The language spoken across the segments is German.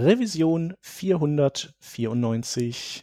Revision 494.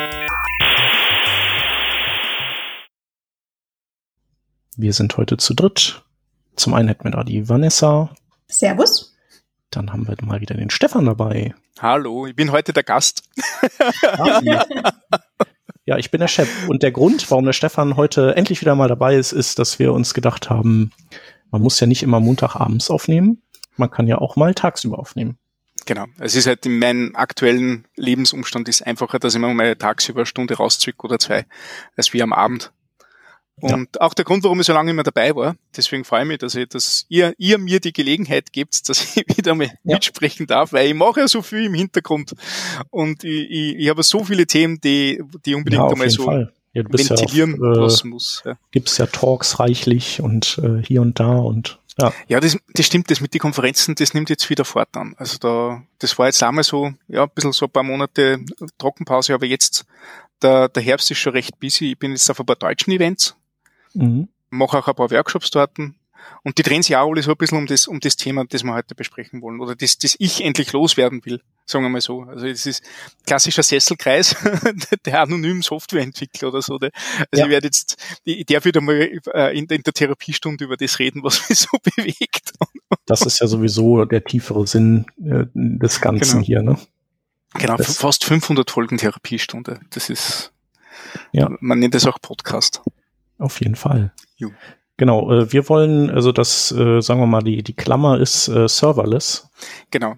Wir sind heute zu dritt. Zum einen hätten wir da die Vanessa. Servus. Dann haben wir mal wieder den Stefan dabei. Hallo, ich bin heute der Gast. ja, ich bin der Chef. Und der Grund, warum der Stefan heute endlich wieder mal dabei ist, ist, dass wir uns gedacht haben, man muss ja nicht immer Montagabends aufnehmen. Man kann ja auch mal tagsüber aufnehmen. Genau. Es ist halt in meinem aktuellen Lebensumstand ist einfacher, dass ich mir mal tagsüber eine Stunde rauszück oder zwei, als wie am Abend. Und ja. auch der Grund, warum ich so lange immer dabei war, deswegen freue ich mich, dass, ich, dass ihr, ihr mir die Gelegenheit gebt, dass ich wieder mal ja. mitsprechen darf, weil ich mache ja so viel im Hintergrund und ich, ich, ich habe so viele Themen, die, die unbedingt ja, einmal so Fall. Ja, du ventilieren ja auf, äh, muss. Ja. Gibt's ja Talks reichlich und äh, hier und da und ja. Ja, das, das stimmt, das mit den Konferenzen, das nimmt jetzt wieder fort an. Also da, das war jetzt einmal so, ja, ein bisschen so ein paar Monate Trockenpause, aber jetzt, der, der Herbst ist schon recht busy. Ich bin jetzt auf ein paar deutschen Events, Mhm. Mache auch ein paar Workshops dort. Und die drehen sich auch alle so ein bisschen um das, um das Thema, das wir heute besprechen wollen. Oder das, das ich endlich loswerden will. Sagen wir mal so. Also es ist klassischer Sesselkreis der anonymen Softwareentwickler oder so. Also ja. ich werde jetzt, ich darf wieder mal äh, in, der Therapiestunde über das reden, was mich so bewegt. Das ist ja sowieso der tiefere Sinn äh, des Ganzen genau. hier, ne? Genau, das fast 500 Folgen Therapiestunde. Das ist, ja. man nennt es auch Podcast. Auf jeden Fall. Jo. Genau, äh, wir wollen, also das, äh, sagen wir mal, die, die Klammer ist äh, serverless. Genau.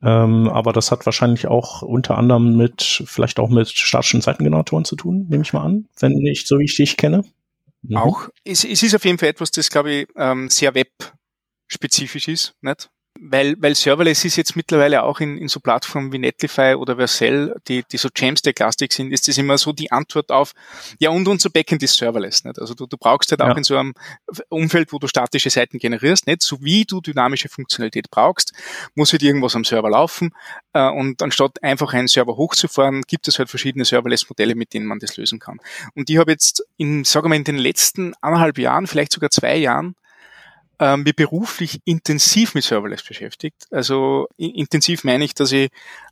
Ähm, aber das hat wahrscheinlich auch unter anderem mit, vielleicht auch mit statischen Seitengeneratoren zu tun, nehme ich mal an, wenn nicht so wie ich dich kenne. Mhm. Auch. Es, es ist auf jeden Fall etwas, das, glaube ich, ähm, sehr web-spezifisch ist, nicht? Weil, weil Serverless ist jetzt mittlerweile auch in, in so Plattformen wie Netlify oder Vercel, die, die so Jamstack-lastig sind, ist das immer so die Antwort auf, ja, und unser Backend ist Serverless, nicht? Also du, du brauchst halt auch in so einem Umfeld, wo du statische Seiten generierst, nicht? So wie du dynamische Funktionalität brauchst, muss halt irgendwas am Server laufen, äh, und anstatt einfach einen Server hochzufahren, gibt es halt verschiedene Serverless-Modelle, mit denen man das lösen kann. Und ich habe jetzt in, sagen wir mal, in den letzten anderthalb Jahren, vielleicht sogar zwei Jahren, äh, mich beruflich intensiv mit Serverless beschäftigt. Also intensiv meine ich, dass ich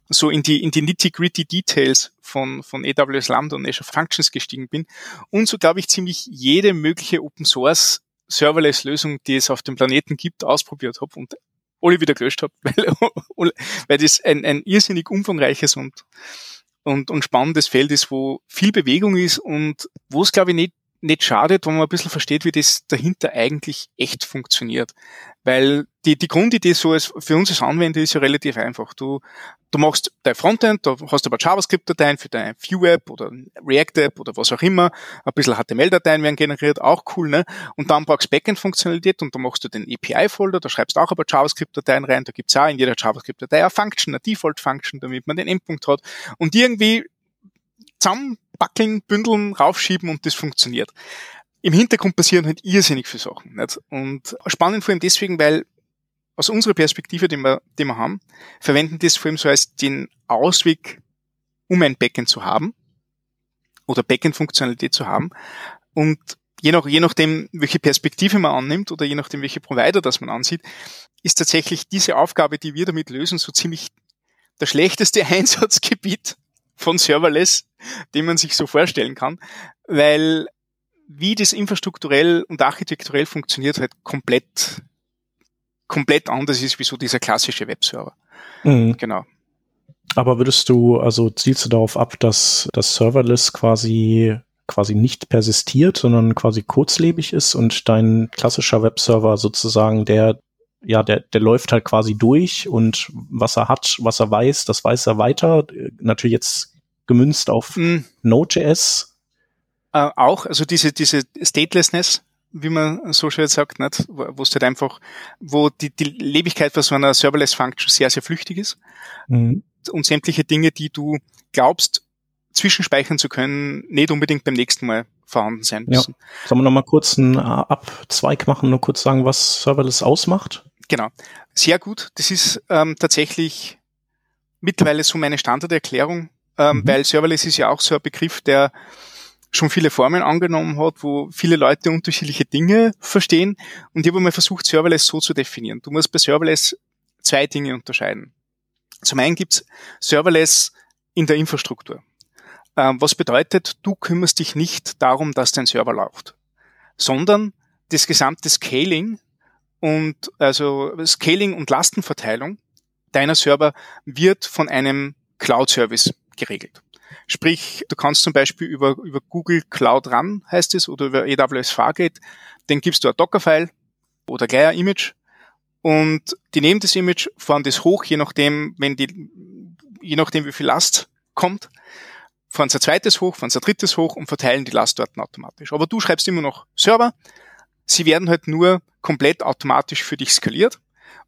so in die, in die nitty-gritty Details von, von AWS Lambda und Azure Functions gestiegen bin und so, glaube ich, ziemlich jede mögliche Open Source Serverless Lösung, die es auf dem Planeten gibt, ausprobiert habe und alle wieder gelöscht habe, weil, weil das ein, ein irrsinnig umfangreiches und, und, und spannendes Feld ist, wo viel Bewegung ist und wo es, glaube ich, nicht nicht schadet, wenn man ein bisschen versteht, wie das dahinter eigentlich echt funktioniert. Weil die, die Grundidee so als für uns als Anwender ist ja relativ einfach. Du, du machst dein Frontend, da hast du aber JavaScript-Dateien für deine Vue-App oder React-App oder was auch immer. Ein bisschen HTML-Dateien werden generiert, auch cool, ne? Und dann brauchst du Backend-Funktionalität und da machst du den API-Folder, da schreibst du auch aber JavaScript-Dateien rein, da gibt's auch in jeder JavaScript-Datei eine Function, eine Default-Function, damit man den Endpunkt hat. Und irgendwie zusammenbackeln, bündeln, raufschieben und das funktioniert. Im Hintergrund passieren halt irrsinnig viele Sachen. Nicht? Und spannend vor allem deswegen, weil aus unserer Perspektive, die wir, die wir haben, verwenden das vor allem so als den Ausweg, um ein Backend zu haben oder Backend-Funktionalität zu haben. Und je, nach, je nachdem, welche Perspektive man annimmt oder je nachdem, welche Provider das man ansieht, ist tatsächlich diese Aufgabe, die wir damit lösen, so ziemlich der schlechteste Einsatzgebiet von Serverless, den man sich so vorstellen kann, weil wie das infrastrukturell und architekturell funktioniert, halt komplett, komplett anders ist wie so dieser klassische Webserver. Mhm. Genau. Aber würdest du, also zielst du darauf ab, dass das Serverless quasi quasi nicht persistiert, sondern quasi kurzlebig ist und dein klassischer Webserver sozusagen der ja, der, der läuft halt quasi durch und was er hat, was er weiß, das weiß er weiter. Natürlich jetzt gemünzt auf mm. Node.js. Äh, auch, also diese, diese Statelessness, wie man so schön sagt, nicht? wo es halt einfach, wo die, die Lebigkeit von so einer Serverless Function sehr, sehr flüchtig ist. Mhm. Und sämtliche Dinge, die du glaubst, zwischenspeichern zu können, nicht unbedingt beim nächsten Mal vorhanden sein müssen. Ja. Sollen wir noch mal kurz einen Abzweig machen, nur kurz sagen, was Serverless ausmacht? Genau. Sehr gut. Das ist ähm, tatsächlich mittlerweile so meine Standarderklärung, ähm, mhm. weil Serverless ist ja auch so ein Begriff, der schon viele Formen angenommen hat, wo viele Leute unterschiedliche Dinge verstehen. Und ich habe mal versucht, Serverless so zu definieren. Du musst bei Serverless zwei Dinge unterscheiden. Zum einen gibt's Serverless in der Infrastruktur. Ähm, was bedeutet, du kümmerst dich nicht darum, dass dein Server läuft, sondern das gesamte Scaling und also Scaling und Lastenverteilung deiner Server wird von einem Cloud-Service geregelt. Sprich, du kannst zum Beispiel über, über Google Cloud Run, heißt es, oder über AWS Fargate, den gibst du ein Docker-File oder gleich ein Image und die nehmen das Image, fahren das hoch, je nachdem, wenn die, je nachdem wie viel Last kommt, fahren sie ein zweites hoch, fahren sie ein drittes hoch und verteilen die Last dort automatisch. Aber du schreibst immer noch Server, sie werden halt nur komplett automatisch für dich skaliert.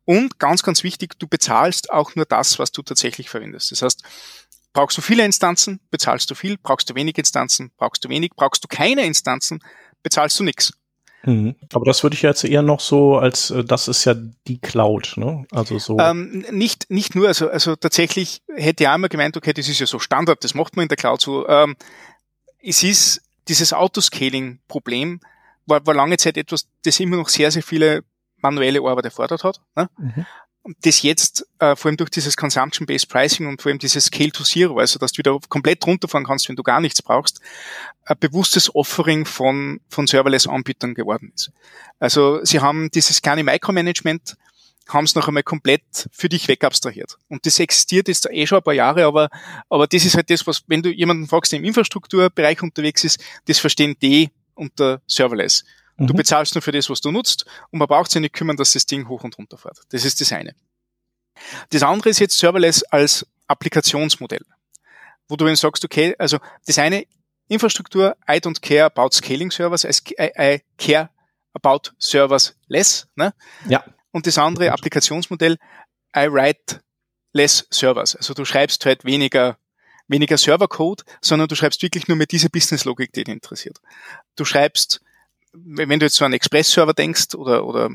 Und ganz, ganz wichtig, du bezahlst auch nur das, was du tatsächlich verwendest. Das heißt, Brauchst du viele Instanzen, bezahlst du viel. Brauchst du wenig Instanzen, brauchst du wenig. Brauchst du keine Instanzen, bezahlst du nichts. Mhm. Aber das würde ich jetzt eher noch so als, äh, das ist ja die Cloud, ne? Also so. Ähm, nicht, nicht nur, also, also tatsächlich hätte ich einmal gemeint, okay, das ist ja so Standard, das macht man in der Cloud so. Ähm, es ist dieses Autoscaling-Problem, war, war lange Zeit etwas, das immer noch sehr, sehr viele manuelle Arbeit erfordert hat. Ne? Mhm das jetzt äh, vor allem durch dieses Consumption-Based Pricing und vor allem dieses Scale to Zero, also dass du wieder komplett runterfahren kannst, wenn du gar nichts brauchst, ein bewusstes Offering von, von Serverless-Anbietern geworden ist. Also sie haben dieses kleine Micromanagement, haben es noch einmal komplett für dich wegabstrahiert. Und das existiert jetzt eh schon ein paar Jahre, aber, aber das ist halt das, was, wenn du jemanden fragst, der im Infrastrukturbereich unterwegs ist, das verstehen die unter Serverless. Mhm. Du bezahlst nur für das, was du nutzt und man braucht sich nicht kümmern, dass das Ding hoch und runter fährt. Das ist das eine. Das andere ist jetzt Serverless als Applikationsmodell, wo du dann sagst, okay, also das eine Infrastruktur, I don't care about scaling servers, I, I care about servers less. Ne? Ja. Und das andere Applikationsmodell, I write less servers. Also du schreibst halt weniger weniger Servercode, sondern du schreibst wirklich nur mit dieser Business-Logik, die dich interessiert. Du schreibst wenn du jetzt so an Express-Server denkst oder, oder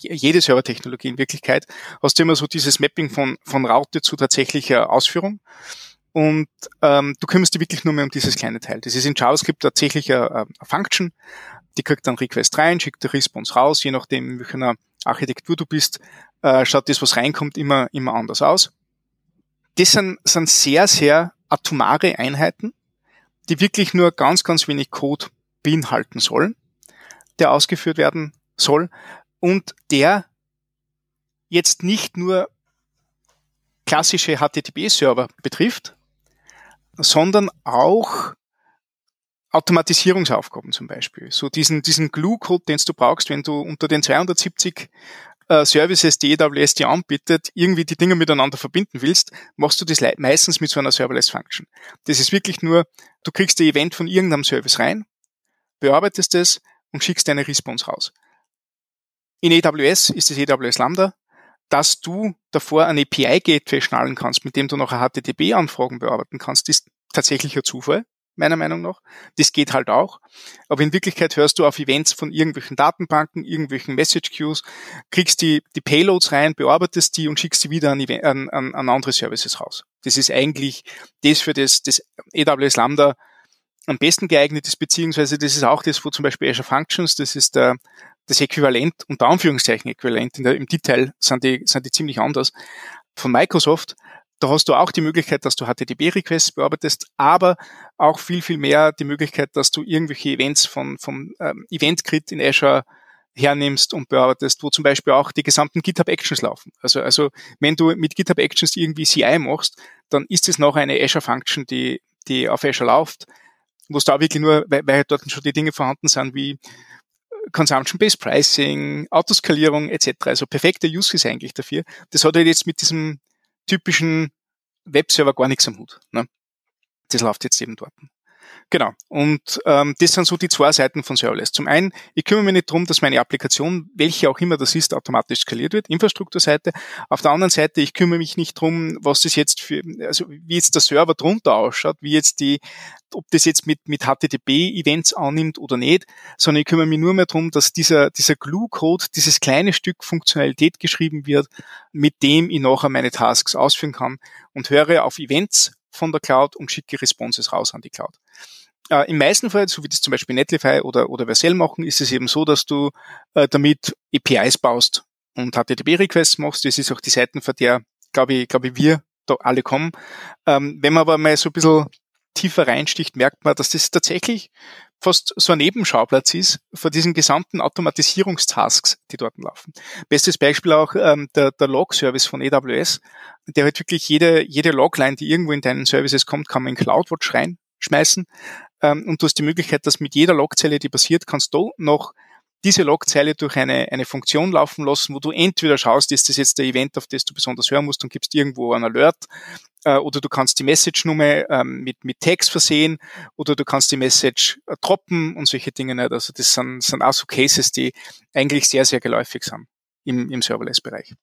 jede Servertechnologie in Wirklichkeit, hast du immer so dieses Mapping von, von Raute zu tatsächlicher Ausführung. Und ähm, du kümmerst dich wirklich nur mehr um dieses kleine Teil. Das ist in JavaScript tatsächlich eine, eine Function, die kriegt dann Request rein, schickt die Response raus, je nachdem, in welcher Architektur du bist, äh, schaut das, was reinkommt, immer, immer anders aus. Das sind, sind sehr, sehr atomare Einheiten, die wirklich nur ganz, ganz wenig Code beinhalten sollen der ausgeführt werden soll und der jetzt nicht nur klassische HTTP-Server betrifft, sondern auch Automatisierungsaufgaben zum Beispiel. So diesen, diesen Glue-Code, den du brauchst, wenn du unter den 270 äh, Services, die AWS dir anbietet, irgendwie die Dinge miteinander verbinden willst, machst du das meistens mit so einer Serverless-Function. Das ist wirklich nur, du kriegst ein Event von irgendeinem Service rein, bearbeitest es, und schickst deine Response raus. In AWS ist es AWS Lambda, dass du davor ein API-Gateway schnallen kannst, mit dem du noch HTTP-Anfragen bearbeiten kannst, ist tatsächlich ein Zufall, meiner Meinung nach. Das geht halt auch. Aber in Wirklichkeit hörst du auf Events von irgendwelchen Datenbanken, irgendwelchen Message Queues, kriegst die, die Payloads rein, bearbeitest die und schickst sie wieder an, an, an, an andere Services raus. Das ist eigentlich das für das, das AWS Lambda am besten geeignet ist, beziehungsweise das ist auch das, wo zum Beispiel Azure Functions, das ist der, das Äquivalent, unter Anführungszeichen Äquivalent, der, im Detail sind die, sind die ziemlich anders, von Microsoft. Da hast du auch die Möglichkeit, dass du HTTP-Requests bearbeitest, aber auch viel, viel mehr die Möglichkeit, dass du irgendwelche Events von, vom ähm, Event-Grid in Azure hernimmst und bearbeitest, wo zum Beispiel auch die gesamten GitHub Actions laufen. Also, also wenn du mit GitHub Actions irgendwie CI machst, dann ist es noch eine Azure Function, die, die auf Azure läuft wo es da wirklich nur, weil, weil halt dort schon die Dinge vorhanden sind wie Consumption-Based Pricing, Autoskalierung etc. Also perfekter Use Case eigentlich dafür. Das hat halt jetzt mit diesem typischen Webserver gar nichts am Hut. Ne? Das läuft jetzt eben dort. Genau. Und ähm, das sind so die zwei Seiten von Serverless. Zum einen, ich kümmere mich nicht darum, dass meine Applikation, welche auch immer das ist, automatisch skaliert wird, Infrastrukturseite. Auf der anderen Seite, ich kümmere mich nicht darum, was das jetzt für, also wie jetzt der Server drunter ausschaut, wie jetzt die, ob das jetzt mit, mit HTTP-Events annimmt oder nicht, sondern ich kümmere mich nur mehr darum, dass dieser, dieser Glue-Code, dieses kleine Stück Funktionalität geschrieben wird, mit dem ich nachher meine Tasks ausführen kann und höre auf Events von der Cloud und schicke Responses raus an die Cloud. Äh, Im meisten Fall, so wie das zum Beispiel Netlify oder, oder Vercel machen, ist es eben so, dass du äh, damit APIs baust und HTTP-Requests machst. Das ist auch die Seiten, von der, glaube ich, glaube ich, wir da alle kommen. Ähm, wenn man aber mal so ein bisschen tiefer reinsticht, merkt man, dass das tatsächlich fast so ein Nebenschauplatz ist vor diesen gesamten Automatisierungstasks, die dort laufen. Bestes Beispiel auch ähm, der, der Log-Service von AWS, der halt wirklich jede, jede Logline, die irgendwo in deinen Services kommt, kann man in CloudWatch reinschmeißen ähm, und du hast die Möglichkeit, dass mit jeder Logzeile, die passiert, kannst du noch diese Logzeile durch eine, eine Funktion laufen lassen, wo du entweder schaust, ist das jetzt der Event, auf das du besonders hören musst und gibst irgendwo einen Alert, äh, oder du kannst die Message-Nummer ähm, mit, mit Text versehen, oder du kannst die Message äh, droppen und solche Dinge nicht. Also das sind, sind auch so Cases, die eigentlich sehr, sehr geläufig sind im, im Serverless-Bereich.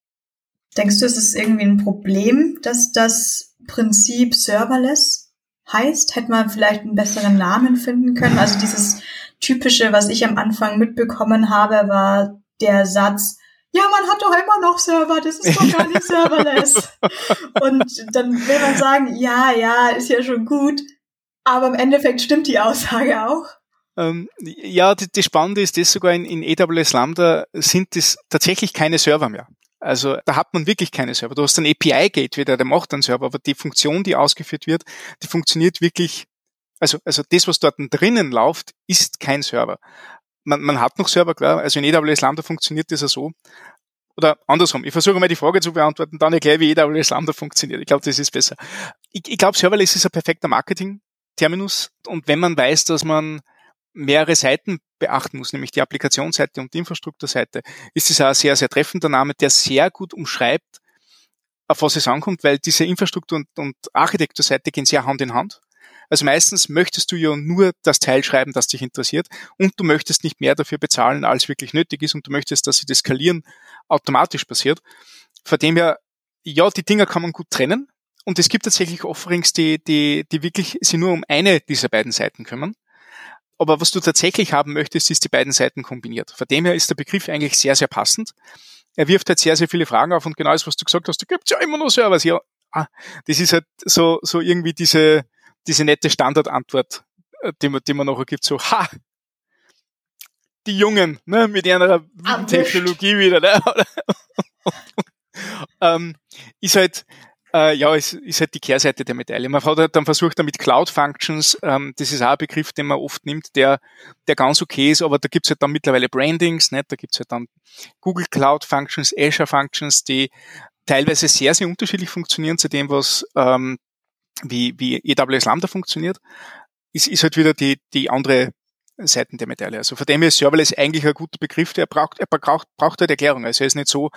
Denkst du, es ist irgendwie ein Problem, dass das Prinzip Serverless heißt? Hätte man vielleicht einen besseren Namen finden können? Also dieses typische, was ich am Anfang mitbekommen habe, war der Satz, ja, man hat doch immer noch Server, das ist doch gar nicht serverless. Und dann will man sagen, ja, ja, ist ja schon gut. Aber im Endeffekt stimmt die Aussage auch. Ähm, ja, das, das Spannende ist, dass sogar in, in AWS Lambda sind es tatsächlich keine Server mehr. Also da hat man wirklich keine Server. Du hast einen API-Gateway, der macht einen Server, aber die Funktion, die ausgeführt wird, die funktioniert wirklich, also, also das, was dort drinnen läuft, ist kein Server. Man, man hat noch Server, klar, also in AWS Lambda funktioniert das ja so, oder andersrum, ich versuche mal die Frage zu beantworten, dann erkläre, wie AWS Lambda funktioniert. Ich glaube, das ist besser. Ich, ich glaube, Serverless ist ein perfekter Marketing-Terminus und wenn man weiß, dass man mehrere Seiten beachten muss, nämlich die Applikationsseite und die Infrastrukturseite, ist es ein sehr, sehr treffender Name, der sehr gut umschreibt, auf was es ankommt, weil diese Infrastruktur- und, und Architekturseite gehen sehr Hand in Hand. Also meistens möchtest du ja nur das Teil schreiben, das dich interessiert und du möchtest nicht mehr dafür bezahlen, als wirklich nötig ist und du möchtest, dass sie das Skalieren automatisch passiert. Von dem her, ja, die Dinger kann man gut trennen und es gibt tatsächlich Offerings, die, die, die wirklich sich nur um eine dieser beiden Seiten kümmern. Aber was du tatsächlich haben möchtest, ist die beiden Seiten kombiniert. Von dem her ist der Begriff eigentlich sehr, sehr passend. Er wirft halt sehr, sehr viele Fragen auf und genau das, was du gesagt hast, da gibt's ja immer noch Servers. Ja, ah, das ist halt so, so irgendwie diese, diese nette Standardantwort, äh, die man, die man nachher gibt, so, ha, die Jungen, ne, mit ihrer Technologie wieder, ne, ähm, ist halt, äh, ja, es ist halt die Kehrseite der Medaille. Man hat halt dann versucht, damit Cloud Functions, ähm, das ist auch ein Begriff, den man oft nimmt, der, der ganz okay ist, aber da gibt's halt dann mittlerweile Brandings, ne? da gibt's halt dann Google Cloud Functions, Azure Functions, die teilweise sehr, sehr unterschiedlich funktionieren zu dem, was ähm, wie, wie AWS Lambda funktioniert, ist, ist halt wieder die, die andere Seiten der Medaille. Also von dem her ist Serverless eigentlich ein guter Begriff, der braucht, er braucht, braucht halt Erklärung. Also es ist nicht so,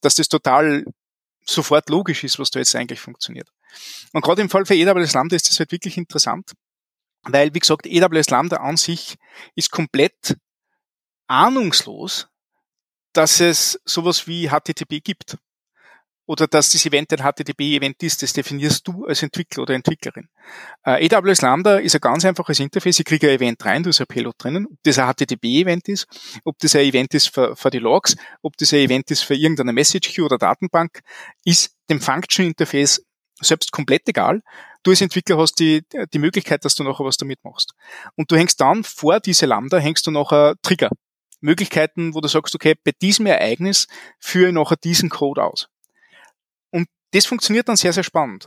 dass das total sofort logisch ist, was da jetzt eigentlich funktioniert. Und gerade im Fall für AWS Lambda ist das halt wirklich interessant, weil, wie gesagt, AWS Lambda an sich ist komplett ahnungslos, dass es sowas wie HTTP gibt oder dass das Event ein HTTP-Event ist, das definierst du als Entwickler oder Entwicklerin. Äh, AWS Lambda ist ein ganz einfaches Interface. Ich kriege ein Event rein, da ist ein Payload drinnen. Ob das ein HTTP-Event ist, ob das ein Event ist für, für die Logs, ob das ein Event ist für irgendeine Message Queue oder Datenbank, ist dem Function-Interface selbst komplett egal. Du als Entwickler hast die, die Möglichkeit, dass du nachher was damit machst. Und du hängst dann vor diese Lambda, hängst du nachher Trigger. Möglichkeiten, wo du sagst, okay, bei diesem Ereignis führe ich nachher diesen Code aus. Das funktioniert dann sehr, sehr spannend.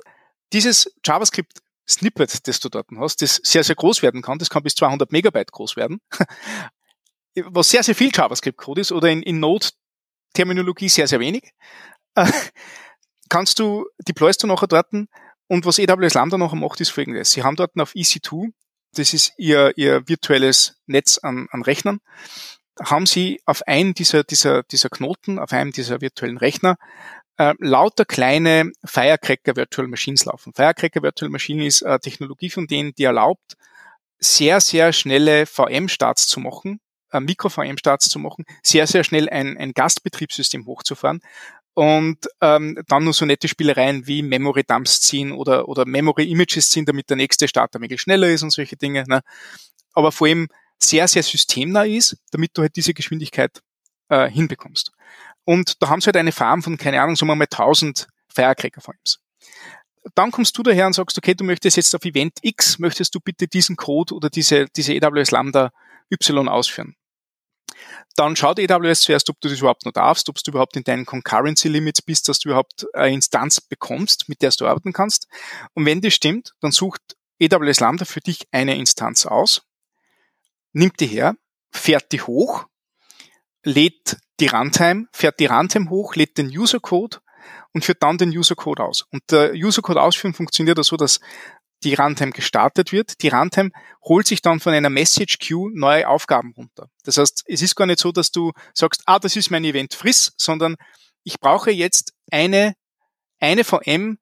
Dieses JavaScript Snippet, das du dort hast, das sehr, sehr groß werden kann, das kann bis 200 Megabyte groß werden, was sehr, sehr viel JavaScript-Code ist oder in, in Node-Terminologie sehr, sehr wenig, kannst du, deployst du nachher dort und was AWS Lambda nachher macht, ist folgendes. Sie haben dort auf EC2 das ist ihr, ihr virtuelles Netz an, an Rechnern, haben sie auf einen dieser, dieser, dieser Knoten, auf einem dieser virtuellen Rechner, äh, lauter kleine Firecracker Virtual Machines laufen. Firecracker Virtual Machine ist eine Technologie von denen, die erlaubt, sehr, sehr schnelle VM-Starts zu machen, äh, Mikro-VM-Starts zu machen, sehr, sehr schnell ein, ein Gastbetriebssystem hochzufahren und ähm, dann nur so nette Spielereien wie Memory Dumps ziehen oder, oder Memory Images ziehen, damit der nächste Starter möglichst schneller ist und solche Dinge. Ne? Aber vor allem sehr, sehr systemnah ist, damit du halt diese Geschwindigkeit äh, hinbekommst. Und da haben sie halt eine Farm von, keine Ahnung, sagen wir mal 1000 Firecracker Farms. Dann kommst du daher und sagst, okay, du möchtest jetzt auf Event X, möchtest du bitte diesen Code oder diese, diese AWS Lambda Y ausführen. Dann schaut AWS zuerst, ob du das überhaupt noch darfst, ob du überhaupt in deinen Concurrency Limits bist, dass du überhaupt eine Instanz bekommst, mit der du arbeiten kannst. Und wenn das stimmt, dann sucht AWS Lambda für dich eine Instanz aus, nimmt die her, fährt die hoch, lädt die Runtime, fährt die Runtime hoch, lädt den User Code und führt dann den User Code aus. Und der User Code ausführen funktioniert so, dass die Runtime gestartet wird. Die Runtime holt sich dann von einer Message Queue neue Aufgaben runter. Das heißt, es ist gar nicht so, dass du sagst, ah, das ist mein Event friss, sondern ich brauche jetzt eine, eine VM,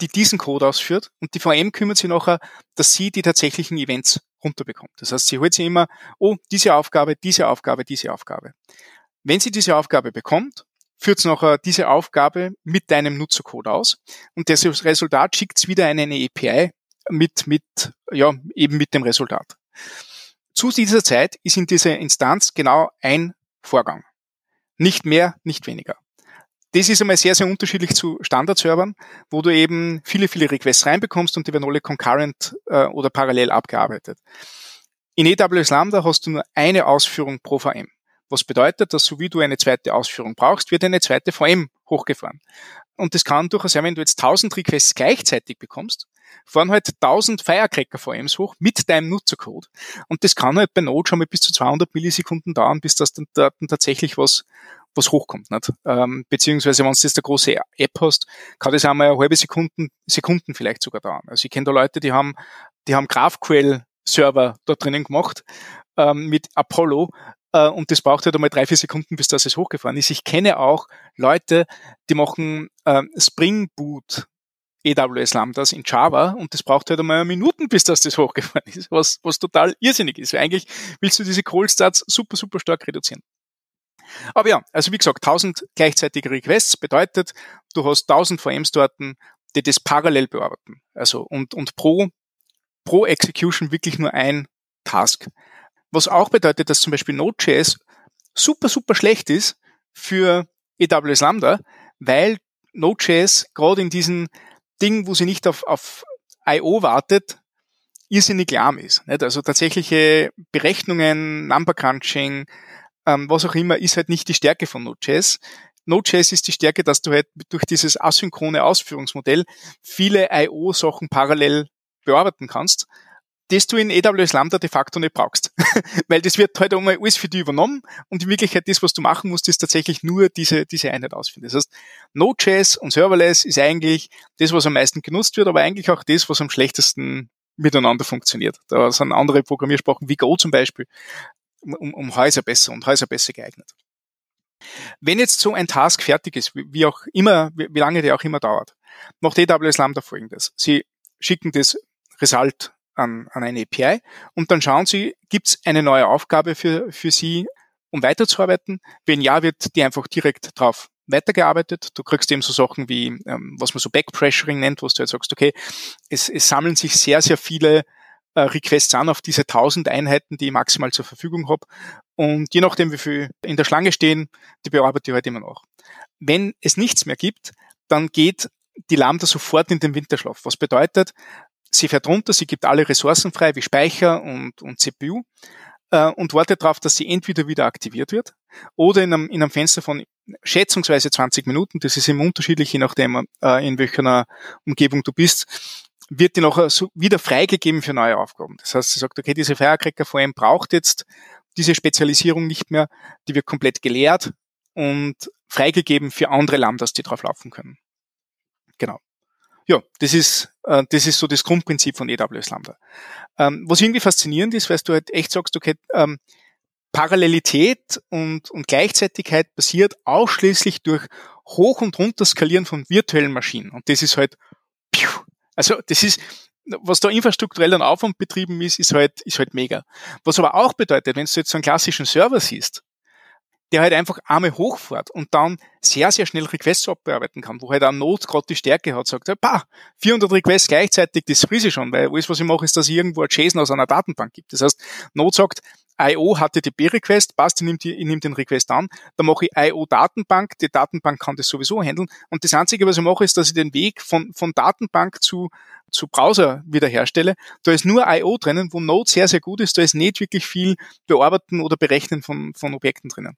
die diesen Code ausführt und die VM kümmert sich nachher, dass sie die tatsächlichen Events runterbekommt. Das heißt, sie holt sich immer, oh, diese Aufgabe, diese Aufgabe, diese Aufgabe. Wenn sie diese Aufgabe bekommt, führt es nachher diese Aufgabe mit deinem Nutzercode aus und das Resultat schickt es wieder in eine API mit, mit, ja, eben mit dem Resultat. Zu dieser Zeit ist in dieser Instanz genau ein Vorgang. Nicht mehr, nicht weniger. Das ist einmal sehr, sehr unterschiedlich zu Standard-Servern, wo du eben viele, viele Requests reinbekommst und die werden alle concurrent äh, oder parallel abgearbeitet. In AWS Lambda hast du nur eine Ausführung pro VM. Was bedeutet, dass so wie du eine zweite Ausführung brauchst, wird eine zweite VM hochgefahren. Und das kann durchaus sein, wenn du jetzt 1000 Requests gleichzeitig bekommst, fahren halt 1000 Firecracker VMs hoch mit deinem Nutzercode. Und das kann halt bei Node schon mal bis zu 200 Millisekunden dauern, bis das dann, dann tatsächlich was, was hochkommt. Nicht? Ähm, beziehungsweise, wenn du jetzt eine große App hast, kann das einmal eine halbe Sekunden, Sekunden vielleicht sogar dauern. Also ich kenne da Leute, die haben, die haben GraphQL Server dort drinnen gemacht ähm, mit Apollo und das braucht halt einmal drei, vier Sekunden, bis das es hochgefahren ist. Ich kenne auch Leute, die machen äh, Spring Boot AWS Lambdas in Java und das braucht halt einmal Minuten, bis das das hochgefahren ist, was, was total irrsinnig ist. Weil eigentlich willst du diese Cold Starts super, super stark reduzieren. Aber ja, also wie gesagt, 1000 gleichzeitige Requests bedeutet, du hast 1000 VMs dort, die das parallel bearbeiten. Also und, und pro, pro Execution wirklich nur ein Task. Was auch bedeutet, dass zum Beispiel Node.js super, super schlecht ist für AWS Lambda, weil Node.js gerade in diesen Dingen, wo sie nicht auf, auf I.O. wartet, irrsinnig lahm ist. Nicht? Also tatsächliche Berechnungen, Number Crunching, ähm, was auch immer, ist halt nicht die Stärke von Node.js. Node.js ist die Stärke, dass du halt durch dieses asynchrone Ausführungsmodell viele I.O.-Sachen parallel bearbeiten kannst das du in AWS Lambda de facto nicht brauchst. Weil das wird halt einmal alles für dich übernommen und in Wirklichkeit das, was du machen musst, ist tatsächlich nur diese, diese Einheit ausführen. Das heißt, Node.js und Serverless ist eigentlich das, was am meisten genutzt wird, aber eigentlich auch das, was am schlechtesten miteinander funktioniert. Da sind andere Programmiersprachen wie Go zum Beispiel um, um Häuser besser und Häuser besser geeignet. Wenn jetzt so ein Task fertig ist, wie auch immer, wie lange der auch immer dauert, macht AWS Lambda folgendes. Sie schicken das Result an, an eine API und dann schauen Sie, gibt es eine neue Aufgabe für, für Sie, um weiterzuarbeiten? Wenn ja, wird die einfach direkt drauf weitergearbeitet. Du kriegst eben so Sachen wie, ähm, was man so Backpressuring nennt, wo du jetzt sagst, okay, es, es sammeln sich sehr, sehr viele äh, Requests an auf diese 1000 Einheiten, die ich maximal zur Verfügung habe. Und je nachdem, wie viel in der Schlange stehen, die bearbeite ich halt immer noch. Wenn es nichts mehr gibt, dann geht die Lambda sofort in den Winterschlaf. Was bedeutet, Sie fährt runter, sie gibt alle Ressourcen frei, wie Speicher und, und CPU, äh, und wartet darauf, dass sie entweder wieder aktiviert wird oder in einem, in einem Fenster von schätzungsweise 20 Minuten, das ist immer unterschiedlich, je nachdem, äh, in welcher Umgebung du bist, wird die noch so wieder freigegeben für neue Aufgaben. Das heißt, sie sagt, okay, diese Firecracker VM braucht jetzt diese Spezialisierung nicht mehr, die wird komplett geleert und freigegeben für andere Lambdas, die drauf laufen können. Genau. Ja, das ist, äh, das ist so das Grundprinzip von AWS Lambda. Ähm, was irgendwie faszinierend ist, weil du halt echt sagst, okay, ähm, Parallelität und, und Gleichzeitigkeit passiert ausschließlich durch Hoch- und Runterskalieren von virtuellen Maschinen. Und das ist halt, also das ist, was da infrastrukturell an Aufwand betrieben ist, ist halt, ist halt mega. Was aber auch bedeutet, wenn du jetzt so einen klassischen Server siehst, der halt einfach einmal hochfährt und dann sehr, sehr schnell Requests abbearbeiten kann, wo halt eine Not gerade die Stärke hat, sagt, bah, 400 Requests gleichzeitig, das frise schon, weil alles, was ich mache, ist, dass ich irgendwo ein JSON aus einer Datenbank gibt. Das heißt, Not sagt, IO HTTP-Request, passt, ich nehme, die, den Request an, dann mache ich IO-Datenbank, die Datenbank kann das sowieso handeln und das Einzige, was ich mache, ist, dass ich den Weg von, von Datenbank zu, zu Browser wiederherstelle. Da ist nur IO drinnen, wo Node sehr, sehr gut ist, da ist nicht wirklich viel bearbeiten oder berechnen von, von Objekten drinnen.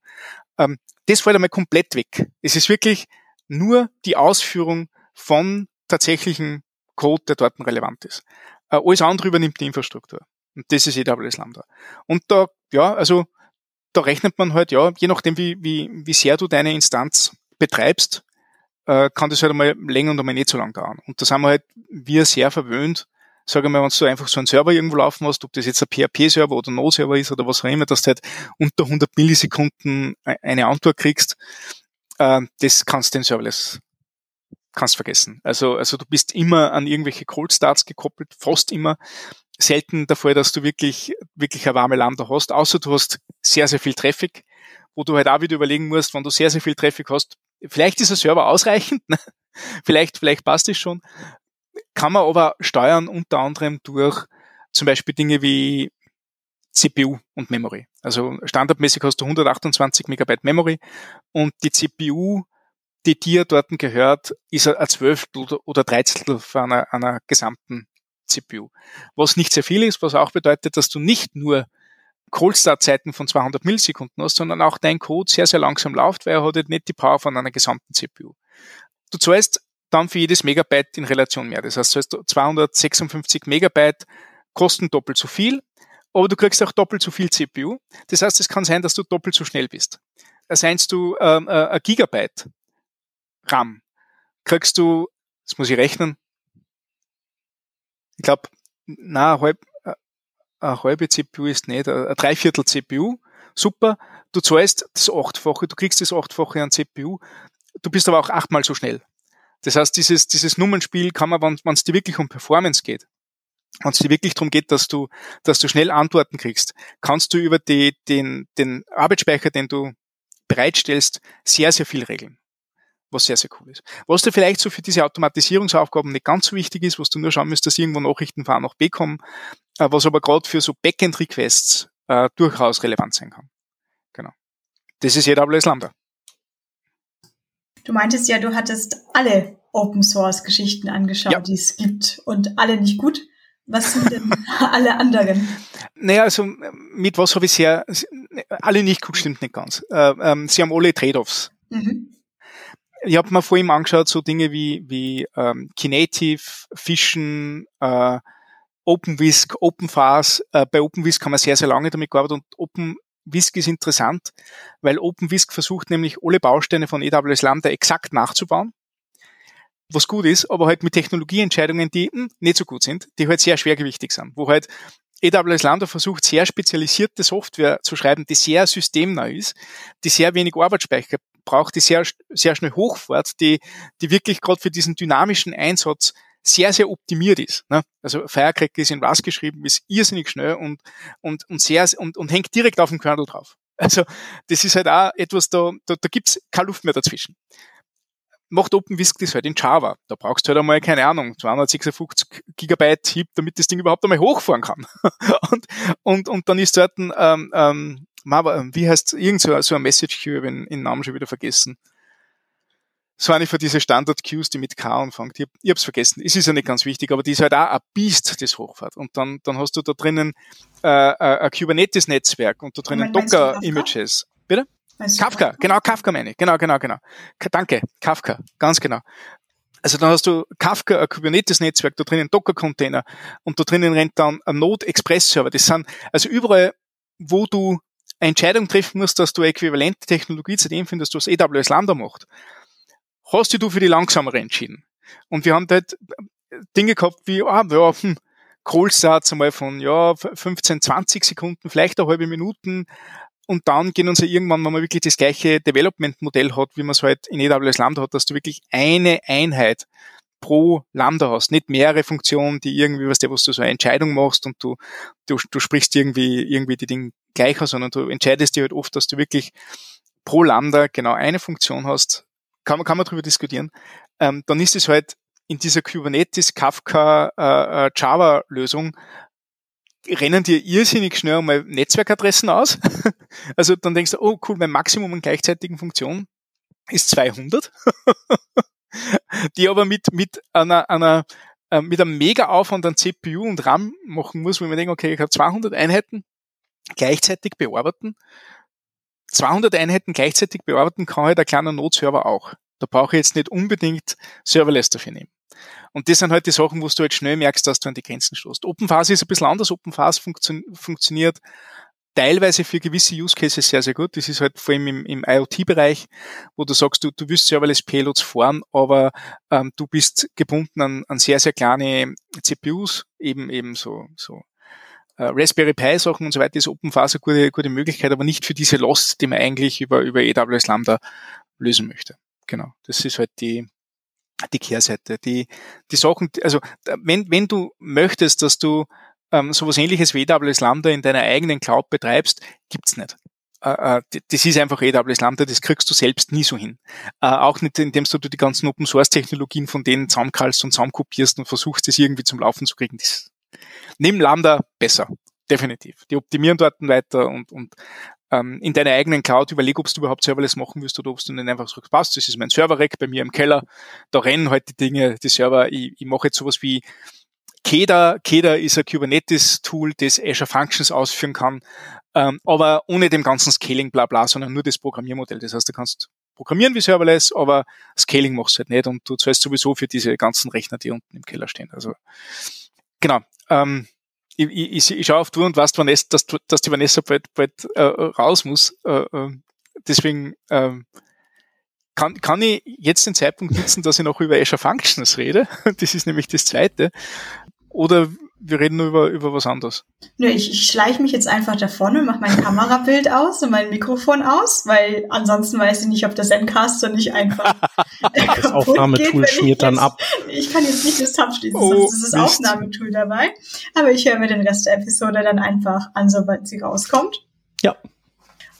Ähm, das fällt einmal komplett weg. Es ist wirklich nur die Ausführung von tatsächlichen Code, der dort relevant ist. Äh, alles andere übernimmt die Infrastruktur. Und das ist AWS Lambda. Und da, ja, also da rechnet man halt, ja, je nachdem, wie, wie, wie sehr du deine Instanz betreibst, äh, kann das halt einmal länger und einmal nicht so lang dauern. Und da sind wir halt, wir sehr verwöhnt, sage mal, wenn du einfach so einen Server irgendwo laufen hast, ob das jetzt ein PHP-Server oder ein Node-Server ist oder was auch immer, dass du halt unter 100 Millisekunden e-, eine Antwort kriegst, äh, das kannst du den Serverless kannst vergessen. Also, also du bist immer an irgendwelche Cold Starts gekoppelt, fast immer selten der Fall, dass du wirklich, wirklich eine warme Lambda hast, außer du hast sehr, sehr viel Traffic, wo du halt auch wieder überlegen musst, wenn du sehr, sehr viel Traffic hast, vielleicht ist der Server ausreichend, ne? vielleicht, vielleicht passt es schon, kann man aber steuern unter anderem durch zum Beispiel Dinge wie CPU und Memory. Also standardmäßig hast du 128 Megabyte Memory und die CPU, die dir dort gehört, ist ein Zwölftel oder Dreizehntel von einer, einer gesamten CPU. Was nicht sehr viel ist, was auch bedeutet, dass du nicht nur Cold-Start-Zeiten von 200 Millisekunden hast, sondern auch dein Code sehr, sehr langsam läuft, weil er hat nicht die Power von einer gesamten CPU. Du zahlst dann für jedes Megabyte in Relation mehr. Das heißt, du hast 256 Megabyte kosten doppelt so viel, aber du kriegst auch doppelt so viel CPU. Das heißt, es kann sein, dass du doppelt so schnell bist. Seinst du ähm, äh, ein Gigabyte RAM, kriegst du, das muss ich rechnen, ich glaube, na, eine, halb, äh, eine halbe CPU ist nicht, ein Dreiviertel CPU, super, du zahlst das Achtfache, du kriegst das Achtfache an CPU, du bist aber auch achtmal so schnell. Das heißt, dieses, dieses Nummernspiel kann man, wenn es dir wirklich um Performance geht, wenn es dir wirklich darum geht, dass du, dass du schnell Antworten kriegst, kannst du über die, den, den Arbeitsspeicher, den du bereitstellst, sehr, sehr viel regeln was sehr, sehr cool ist. Was da vielleicht so für diese Automatisierungsaufgaben nicht ganz so wichtig ist, was du nur schauen musst, dass irgendwo Nachrichten von A nach B kommen, äh, was aber gerade für so Backend-Requests äh, durchaus relevant sein kann. Genau. Das ist AWS Lambda. Du meintest ja, du hattest alle Open Source Geschichten angeschaut, ja. die es gibt und alle nicht gut. Was sind denn alle anderen? Naja, also mit was habe ich sehr, alle nicht gut stimmt nicht ganz. Äh, ähm, sie haben alle Trade-offs. Mhm ich habe mir vor ihm angeschaut, so Dinge wie, wie ähm, Kinative, Fission, äh, OpenWhisk, OpenFast. Äh, bei OpenWhisk haben wir sehr, sehr lange damit gearbeitet und OpenWhisk ist interessant, weil OpenWhisk versucht nämlich alle Bausteine von AWS Lambda exakt nachzubauen. Was gut ist, aber halt mit Technologieentscheidungen, die mh, hm, nicht so gut sind, die halt sehr schwergewichtig sind, wo halt AWS Lambda versucht, sehr spezialisierte Software zu schreiben, die sehr systemnah ist, die sehr wenig Arbeitsspeicher braucht, die sehr, sehr schnell hochfährt, die, die wirklich gerade für diesen dynamischen Einsatz sehr, sehr optimiert ist. Ne? Also Firecracker ist in was geschrieben, ist irrsinnig schnell und, und, und, sehr, und, und hängt direkt auf dem Kernel drauf. Also das ist halt auch etwas, da, da, da gibt's keine Luft mehr dazwischen. Macht OpenWhisk das halt in Java. Da brauchst du halt einmal, keine Ahnung, 256 Gigabyte Heap, damit das Ding überhaupt einmal hochfahren kann. und, und, und dann ist dort ein, ähm, ähm, wie heißt irgend so, so ein Message Queue, ich habe den Namen schon wieder vergessen. So eine von diese Standard Queues, die mit K anfängt. Ich, ich habe es vergessen. Es ist ja nicht ganz wichtig, aber die ist halt auch ein Beast, das hochfährt. Und dann, dann hast du da drinnen äh, ein Kubernetes-Netzwerk und da drinnen Docker-Images. Bitte? Weißt Kafka, genau, Kafka meine ich. Genau, genau, genau. Danke, Kafka, ganz genau. Also dann hast du Kafka, ein Kubernetes-Netzwerk, da drinnen Docker-Container und da drinnen rennt dann ein Node-Express-Server. Das sind also überall, wo du eine Entscheidung treffen musst, dass du äquivalente Technologie zu dem findest, was AWS Lambda macht, hast du für die langsamere entschieden. Und wir haben dort Dinge gehabt wie, ah, ja, hm, Callstarts einmal von ja, 15, 20 Sekunden, vielleicht eine halbe Minuten. Und dann gehen uns ja irgendwann, wenn man wirklich das gleiche Development-Modell hat, wie man es halt in AWS Lambda hat, dass du wirklich eine Einheit pro Lambda hast, nicht mehrere Funktionen, die irgendwie, was der, was du so eine Entscheidung machst und du, du, du sprichst irgendwie, irgendwie die Dinge gleich aus, sondern du entscheidest dir halt oft, dass du wirklich pro Lambda genau eine Funktion hast. Kann man, kann man darüber diskutieren. Ähm, dann ist es halt in dieser Kubernetes Kafka äh, äh, Java Lösung rennen dir irrsinnig schnell mal Netzwerkadressen aus. also dann denkst du, oh cool, mein Maximum an gleichzeitigen Funktionen ist 200, die aber mit mit einer, einer äh, mit einem mega Aufwand an CPU und RAM machen muss, wo man denkt, okay, ich habe 200 Einheiten gleichzeitig bearbeiten. 200 Einheiten gleichzeitig bearbeiten kann halt ein kleiner Node-Server auch. Da brauche ich jetzt nicht unbedingt Serverless dafür nehmen. Und das sind halt die Sachen, wo du halt schnell merkst, dass du an die Grenzen stoßt. OpenFase ist ein bisschen anders. OpenFase funktio funktioniert teilweise für gewisse Use Cases sehr, sehr gut. Das ist halt vor allem im, im IoT-Bereich, wo du sagst, du, du willst Serverless Payloads fahren, aber ähm, du bist gebunden an, an sehr, sehr kleine CPUs, eben eben so, so Raspberry Pi Sachen und so weiter ist OpenFase eine gute, gute Möglichkeit, aber nicht für diese Lost, die man eigentlich über, über AWS Lambda lösen möchte. Genau. Das ist halt die, die Kehrseite. Die, die Sachen, also wenn, wenn du möchtest, dass du ähm, sowas ähnliches wie AWS Lambda in deiner eigenen Cloud betreibst, gibt's nicht. Äh, äh, das ist einfach AWS Lambda, das kriegst du selbst nie so hin. Äh, auch nicht, indem du die ganzen Open Source Technologien von denen zusammenkallst und zusammenkopierst und versuchst, das irgendwie zum Laufen zu kriegen. Das, neben Lambda besser. Definitiv. Die optimieren dort weiter und, und ähm, in deiner eigenen Cloud überleg, ob du überhaupt Serverless machen willst oder ob du nicht einfach sagst, passt, das ist mein Server-Rack bei mir im Keller, da rennen halt die Dinge, die Server, ich, ich mache jetzt sowas wie KEDA. KEDA ist ein Kubernetes-Tool, das Azure Functions ausführen kann, ähm, aber ohne dem ganzen Scaling bla bla, sondern nur das Programmiermodell. Das heißt, du kannst programmieren wie Serverless, aber Scaling machst du halt nicht und du zahlst sowieso für diese ganzen Rechner, die unten im Keller stehen. Also genau. Ähm, ich, ich, ich schaue auf du und weißt, Vanessa, dass, dass die Vanessa bald, bald äh, raus muss. Äh, äh, deswegen äh, kann, kann ich jetzt den Zeitpunkt nutzen, dass ich noch über Azure Functions rede. Das ist nämlich das Zweite. Oder wir reden nur über, über was anderes. Nö, ich, ich schleiche mich jetzt einfach davon und mache mein Kamerabild aus und mein Mikrofon aus, weil ansonsten weiß ich nicht, ob das Zencaster nicht einfach Das Aufnahmetool schmiert dann ab. Ich kann jetzt nicht das Tab schließen, oh, sonst ist das Aufnahmetool dabei. Aber ich höre mir den Rest der Episode dann einfach an, sobald sie rauskommt. Ja.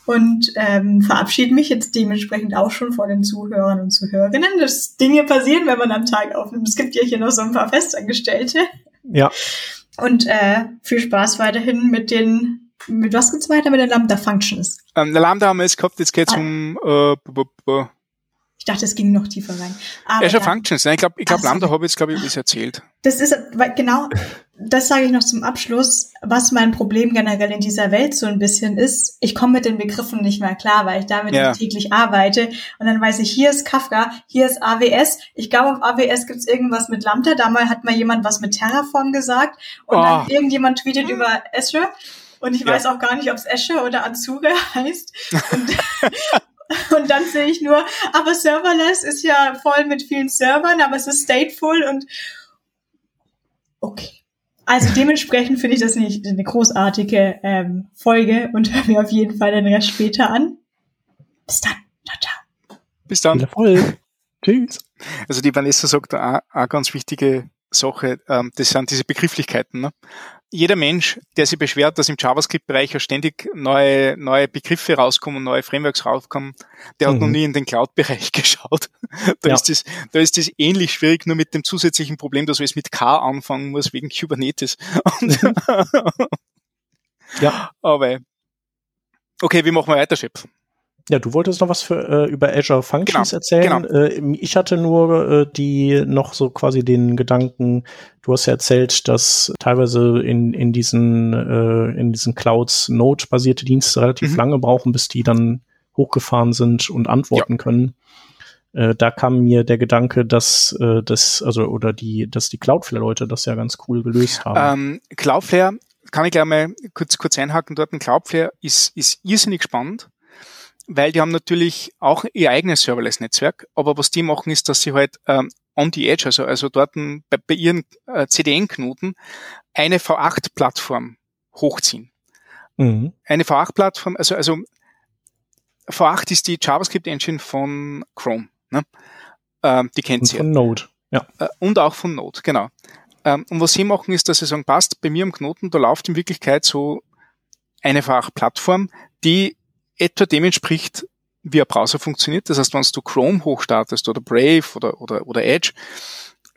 Und ähm, verabschiede mich jetzt dementsprechend auch schon vor den Zuhörern und Zuhörerinnen, dass Dinge passieren, wenn man am Tag aufnimmt. Es gibt ja hier noch so ein paar Festangestellte. Ja. Und äh, viel Spaß weiterhin mit den, mit was geht's weiter mit den Lambda Functions? Ähm, der Lambda haben wir jetzt gehabt, jetzt geht's ah. um äh, b -b -b ich dachte, es ging noch tiefer rein. Aber Azure Functions, ne? ich glaube, ich glaub, Lambda habe ich jetzt, glaube ich, alles erzählt. Das ist, genau, das sage ich noch zum Abschluss, was mein Problem generell in dieser Welt so ein bisschen ist. Ich komme mit den Begriffen nicht mehr klar, weil ich damit ja. täglich arbeite. Und dann weiß ich, hier ist Kafka, hier ist AWS. Ich glaube, auf AWS gibt es irgendwas mit Lambda. Damals hat mal jemand was mit Terraform gesagt. Und oh. dann irgendjemand tweetet über Azure. Und ich weiß auch gar nicht, ob es Azure oder Azure heißt. Und, Und dann sehe ich nur, aber Serverless ist ja voll mit vielen Servern, aber es ist stateful und okay. Also dementsprechend finde ich das nicht eine großartige ähm, Folge und höre mir auf jeden Fall den Rest später an. Bis dann. Ciao, ciao. Bis dann. Erfolg. Tschüss. Also die Vanessa sagt da auch, auch ganz wichtige Sache, ähm, das sind diese Begrifflichkeiten. Ne? Jeder Mensch, der sich beschwert, dass im JavaScript-Bereich ja ständig neue, neue Begriffe rauskommen, neue Frameworks rauskommen, der mhm. hat noch mhm. nie in den Cloud-Bereich geschaut. da, ja. ist das, da ist das ähnlich schwierig, nur mit dem zusätzlichen Problem, dass man es mit K anfangen muss, wegen Kubernetes. Und ja. Aber okay, wie machen wir weiter, Chef? Ja, du wolltest noch was für, äh, über Azure Functions genau, erzählen. Genau. Äh, ich hatte nur äh, die noch so quasi den Gedanken, du hast ja erzählt, dass teilweise in, in diesen, äh, in diesen Clouds Node-basierte Dienste relativ mhm. lange brauchen, bis die dann hochgefahren sind und antworten ja. können. Äh, da kam mir der Gedanke, dass äh, das, also oder die, dass die Cloudflare-Leute das ja ganz cool gelöst haben. Ähm, Cloudflare, kann ich gleich mal kurz, kurz einhaken dort. Ein Cloudflare ist, ist irrsinnig spannend weil die haben natürlich auch ihr eigenes Serverless-Netzwerk, aber was die machen ist, dass sie halt ähm, on the edge, also, also dort bei, bei ihren äh, CDN-Knoten eine V8-Plattform hochziehen. Mhm. Eine V8-Plattform, also, also V8 ist die JavaScript-Engine von Chrome. Ne? Ähm, die kennt und sie. Von Node, ja. Äh, und auch von Node, genau. Ähm, und was sie machen, ist, dass sie sagen, passt, bei mir am Knoten, da läuft in Wirklichkeit so eine V8-Plattform, die etwa dem entspricht, wie ein Browser funktioniert. Das heißt, wenn du Chrome hochstartest oder Brave oder, oder, oder Edge,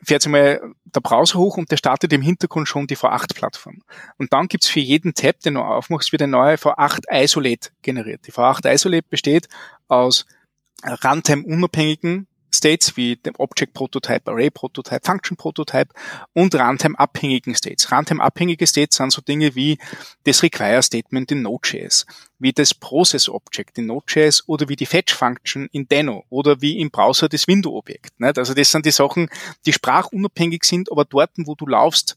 fährt sich mal der Browser hoch und der startet im Hintergrund schon die V8-Plattform. Und dann gibt's für jeden Tab, den du aufmachst, wird ein neuer V8 Isolate generiert. Die V8 Isolate besteht aus Runtime-unabhängigen States wie dem Object Prototype, Array Prototype, Function Prototype und Runtime abhängigen States. Runtime abhängige States sind so Dinge wie das Require Statement in Node.js, wie das Process Object in Node.js oder wie die Fetch Function in Deno oder wie im Browser das Window Objekt. Also das sind die Sachen, die sprachunabhängig sind, aber dort, wo du laufst,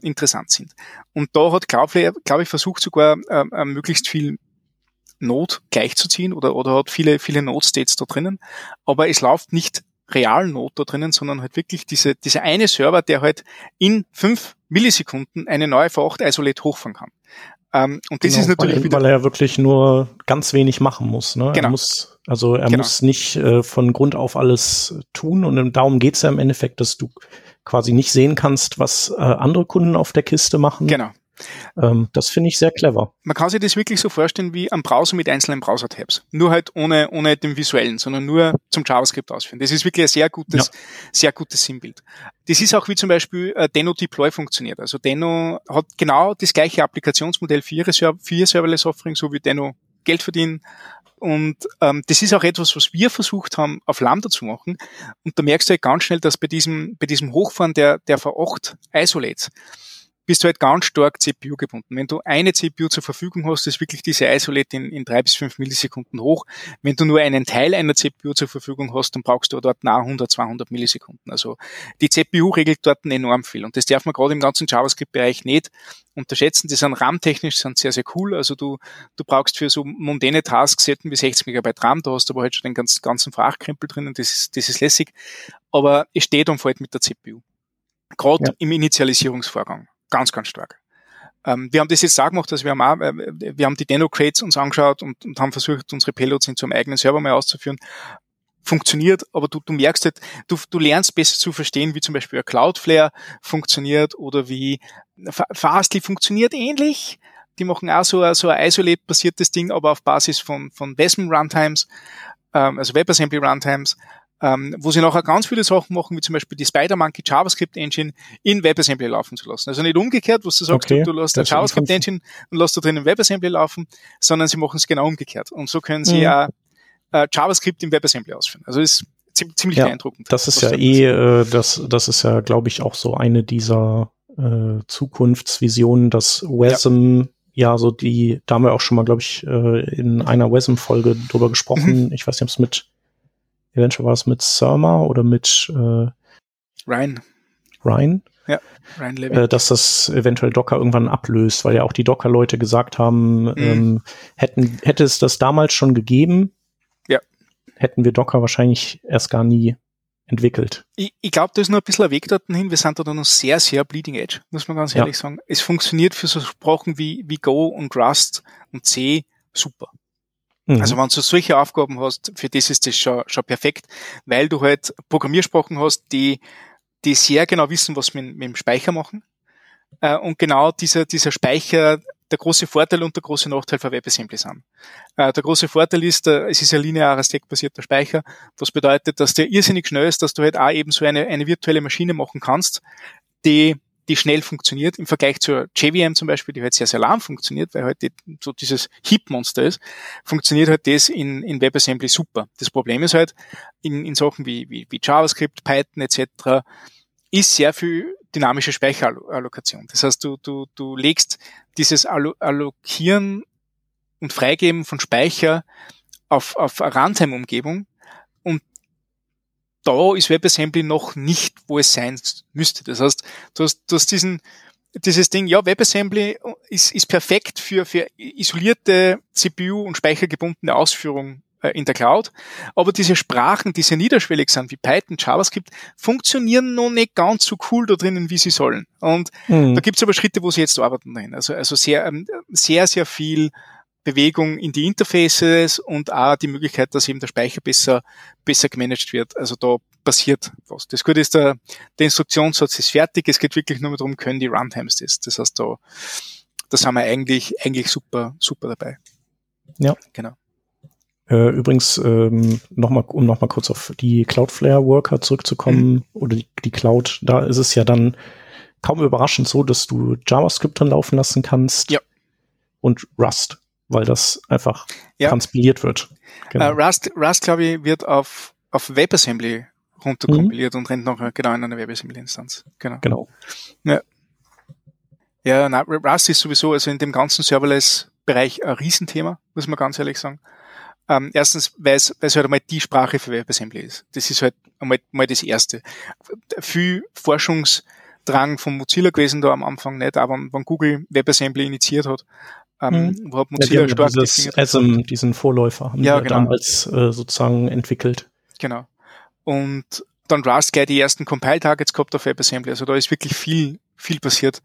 interessant sind. Und da hat Cloudflare, glaube ich, versucht sogar äh, möglichst viel Node gleichzuziehen oder, oder hat viele, viele Node-States da drinnen. Aber es läuft nicht real Node da drinnen, sondern halt wirklich diese, diese eine Server, der halt in fünf Millisekunden eine neue V8 Isolate hochfahren kann. Ähm, und das genau, ist natürlich weil, wieder, weil er wirklich nur ganz wenig machen muss. Ne? Genau. Er muss, also er genau. muss nicht äh, von Grund auf alles tun und darum geht's ja im Endeffekt, dass du quasi nicht sehen kannst, was äh, andere Kunden auf der Kiste machen. Genau. Ähm, das finde ich sehr clever. Man kann sich das wirklich so vorstellen wie ein Browser mit einzelnen Browser-Tabs. Nur halt ohne, ohne den visuellen, sondern nur zum JavaScript ausführen. Das ist wirklich ein sehr gutes, ja. sehr gutes Sinnbild. Das ist auch wie zum Beispiel äh, Deno Deploy funktioniert. Also Deno hat genau das gleiche Applikationsmodell für ihre, für ihr Serverless Offering, so wie Deno Geld verdienen. Und ähm, das ist auch etwas, was wir versucht haben, auf Lambda zu machen. Und da merkst du halt ganz schnell, dass bei diesem, bei diesem Hochfahren der, der V8 Isolates, bist du halt ganz stark CPU gebunden. Wenn du eine CPU zur Verfügung hast, ist wirklich diese Isolate in, in drei bis fünf Millisekunden hoch. Wenn du nur einen Teil einer CPU zur Verfügung hast, dann brauchst du dort nahe 100, 200 Millisekunden. Also die CPU regelt dort enorm viel. Und das darf man gerade im ganzen JavaScript-Bereich nicht unterschätzen. Die sind RAM-technisch sind sehr, sehr cool. Also du, du brauchst für so mondäne Tasks selten wie 60 Megabyte RAM. Da hast du aber halt schon den ganzen, ganzen Frachkrempel drinnen. Das ist, das ist lässig. Aber es steht und fällt mit der CPU. Gerade ja. im Initialisierungsvorgang. Ganz, ganz stark. Ähm, wir haben das jetzt auch gemacht, dass wir haben auch, äh, wir haben die Deno-Crates uns angeschaut und, und haben versucht, unsere Payloads in einem eigenen Server mal auszuführen funktioniert, aber du, du merkst halt, du, du lernst besser zu verstehen, wie zum Beispiel ein Cloudflare funktioniert oder wie Fastly funktioniert ähnlich. Die machen auch so, so ein Isolate-basiertes Ding, aber auf Basis von, von WESM Runtimes, ähm, also WebAssembly Runtimes ähm, wo sie nachher ganz viele Sachen machen, wie zum Beispiel die Spider-Monkey JavaScript Engine in WebAssembly laufen zu lassen. Also nicht umgekehrt, wo du sagst, okay, du, lässt eine JavaScript Engine und lässt da drin WebAssembly laufen, sondern sie machen es genau umgekehrt. Und so können sie ja mhm. äh, JavaScript in WebAssembly ausführen. Also ist ziemlich ja, beeindruckend. Das ist ja eh, äh, das, das ist ja, glaube ich, auch so eine dieser äh, Zukunftsvisionen, dass WASM ja. ja so die, da haben wir auch schon mal, glaube ich, äh, in einer WASM-Folge drüber gesprochen. Mhm. Ich weiß nicht, ob es mit eventuell war es mit Surma oder mit äh, Ryan. Ryan. Ja, Ryan Levy. Äh, dass das eventuell Docker irgendwann ablöst, weil ja auch die Docker-Leute gesagt haben, mhm. ähm, hätten, hätte es das damals schon gegeben, ja. hätten wir Docker wahrscheinlich erst gar nie entwickelt. Ich, ich glaube, da ist noch ein bisschen ein Weg dorthin. Wir sind da noch sehr, sehr bleeding edge, muss man ganz ehrlich ja. sagen. Es funktioniert für so Sprachen wie, wie Go und Rust und C super. Mhm. Also wenn du solche Aufgaben hast, für das ist das schon, schon perfekt, weil du halt Programmiersprachen hast, die, die sehr genau wissen, was mit, mit dem Speicher machen. Äh, und genau dieser, dieser Speicher der große Vorteil und der große Nachteil für WebAssembly sind. Äh, der große Vorteil ist, äh, es ist ein linearer stackbasierter Speicher, was bedeutet, dass der irrsinnig schnell ist, dass du halt auch eben so eine, eine virtuelle Maschine machen kannst, die die schnell funktioniert im Vergleich zur JVM zum Beispiel, die halt sehr, sehr lahm funktioniert, weil halt die, so dieses Heap-Monster ist, funktioniert halt das in, in WebAssembly super. Das Problem ist halt, in, in Sachen wie, wie, wie JavaScript, Python etc., ist sehr viel dynamische Speicherallokation. Das heißt, du, du, du legst dieses Allokieren und Freigeben von Speicher auf, auf Runtime-Umgebung da ist WebAssembly noch nicht, wo es sein müsste. Das heißt, du hast, du hast diesen, dieses Ding, ja, WebAssembly ist, ist perfekt für, für isolierte CPU- und speichergebundene Ausführung äh, in der Cloud. Aber diese Sprachen, die sehr niederschwellig sind, wie Python, JavaScript, funktionieren noch nicht ganz so cool da drinnen, wie sie sollen. Und mhm. da gibt's aber Schritte, wo sie jetzt arbeiten dahin. Also, also sehr, ähm, sehr, sehr viel Bewegung in die Interfaces und auch die Möglichkeit, dass eben der Speicher besser, besser gemanagt wird. Also da passiert was. Das Gute ist, der, der Instruktionssatz ist fertig. Es geht wirklich nur darum, können die Runtimes das. Das heißt, da, da sind wir eigentlich, eigentlich super, super dabei. Ja. Genau. Äh, übrigens, ähm, noch mal, um nochmal kurz auf die Cloudflare Worker zurückzukommen mhm. oder die, die Cloud, da ist es ja dann kaum überraschend so, dass du JavaScript drin laufen lassen kannst. Ja. Und Rust, weil das einfach ja. transpiliert wird. Genau. Uh, Rust, Rust glaube ich, wird auf, auf WebAssembly runterkompiliert mhm. und rennt noch genau in einer WebAssembly-Instanz. Genau. Genau. Ja. Ja, na, Rust ist sowieso, also in dem ganzen Serverless-Bereich ein Riesenthema, muss man ganz ehrlich sagen. Ähm, erstens, weil es, weil es halt einmal die Sprache für WebAssembly ist. Das ist halt einmal, einmal das Erste. Viel Forschungsdrang von Mozilla gewesen da am Anfang nicht, aber wenn Google WebAssembly initiiert hat, ähm, wo hat Mozilla ja, stark dieses ASM, diesen Vorläufer haben ja, genau. damals äh, sozusagen entwickelt. Genau. Und dann Rust gleich die ersten Compile-Targets gehabt auf WebAssembly. Also da ist wirklich viel, viel passiert.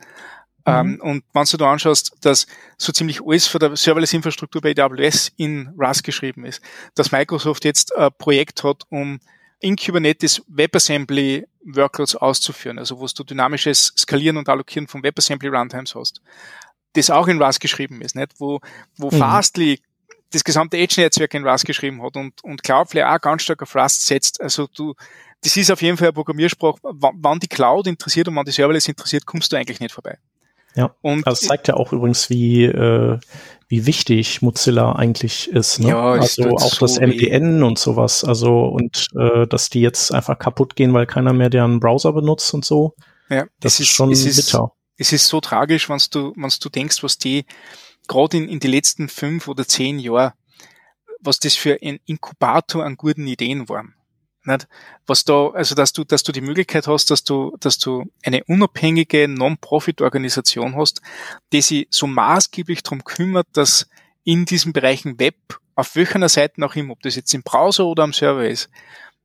Mhm. Um, und wenn du da anschaust, dass so ziemlich alles für der Serverless-Infrastruktur bei AWS in Rust geschrieben ist, dass Microsoft jetzt ein Projekt hat, um in Kubernetes WebAssembly Workloads auszuführen, also wo du dynamisches Skalieren und Allokieren von WebAssembly Runtimes hast, das auch in Rust geschrieben ist, nicht? Wo, wo mhm. Fastly das gesamte Edge-Netzwerk in Rust geschrieben hat und, und Cloudflare auch ganz stark auf Rust setzt. Also du, das ist auf jeden Fall eine Programmiersprache. Wann die Cloud interessiert und wann die Serverless interessiert, kommst du eigentlich nicht vorbei. Ja, und das zeigt ja auch übrigens, wie, äh, wie wichtig Mozilla eigentlich ist. Ne? Ja, also auch so das MPN und sowas. Also und äh, dass die jetzt einfach kaputt gehen, weil keiner mehr deren Browser benutzt und so. Ja, das ist, ist schon bitter. Es ist so tragisch, wenn du, wenn du denkst, was die gerade in, in die letzten fünf oder zehn Jahre, was das für ein Inkubator an guten Ideen waren. Nicht? Was da, also dass du, dass du die Möglichkeit hast, dass du, dass du eine unabhängige Non-Profit-Organisation hast, die sich so maßgeblich darum kümmert, dass in diesen Bereichen Web, auf welcher Seite auch immer, ob das jetzt im Browser oder am Server ist,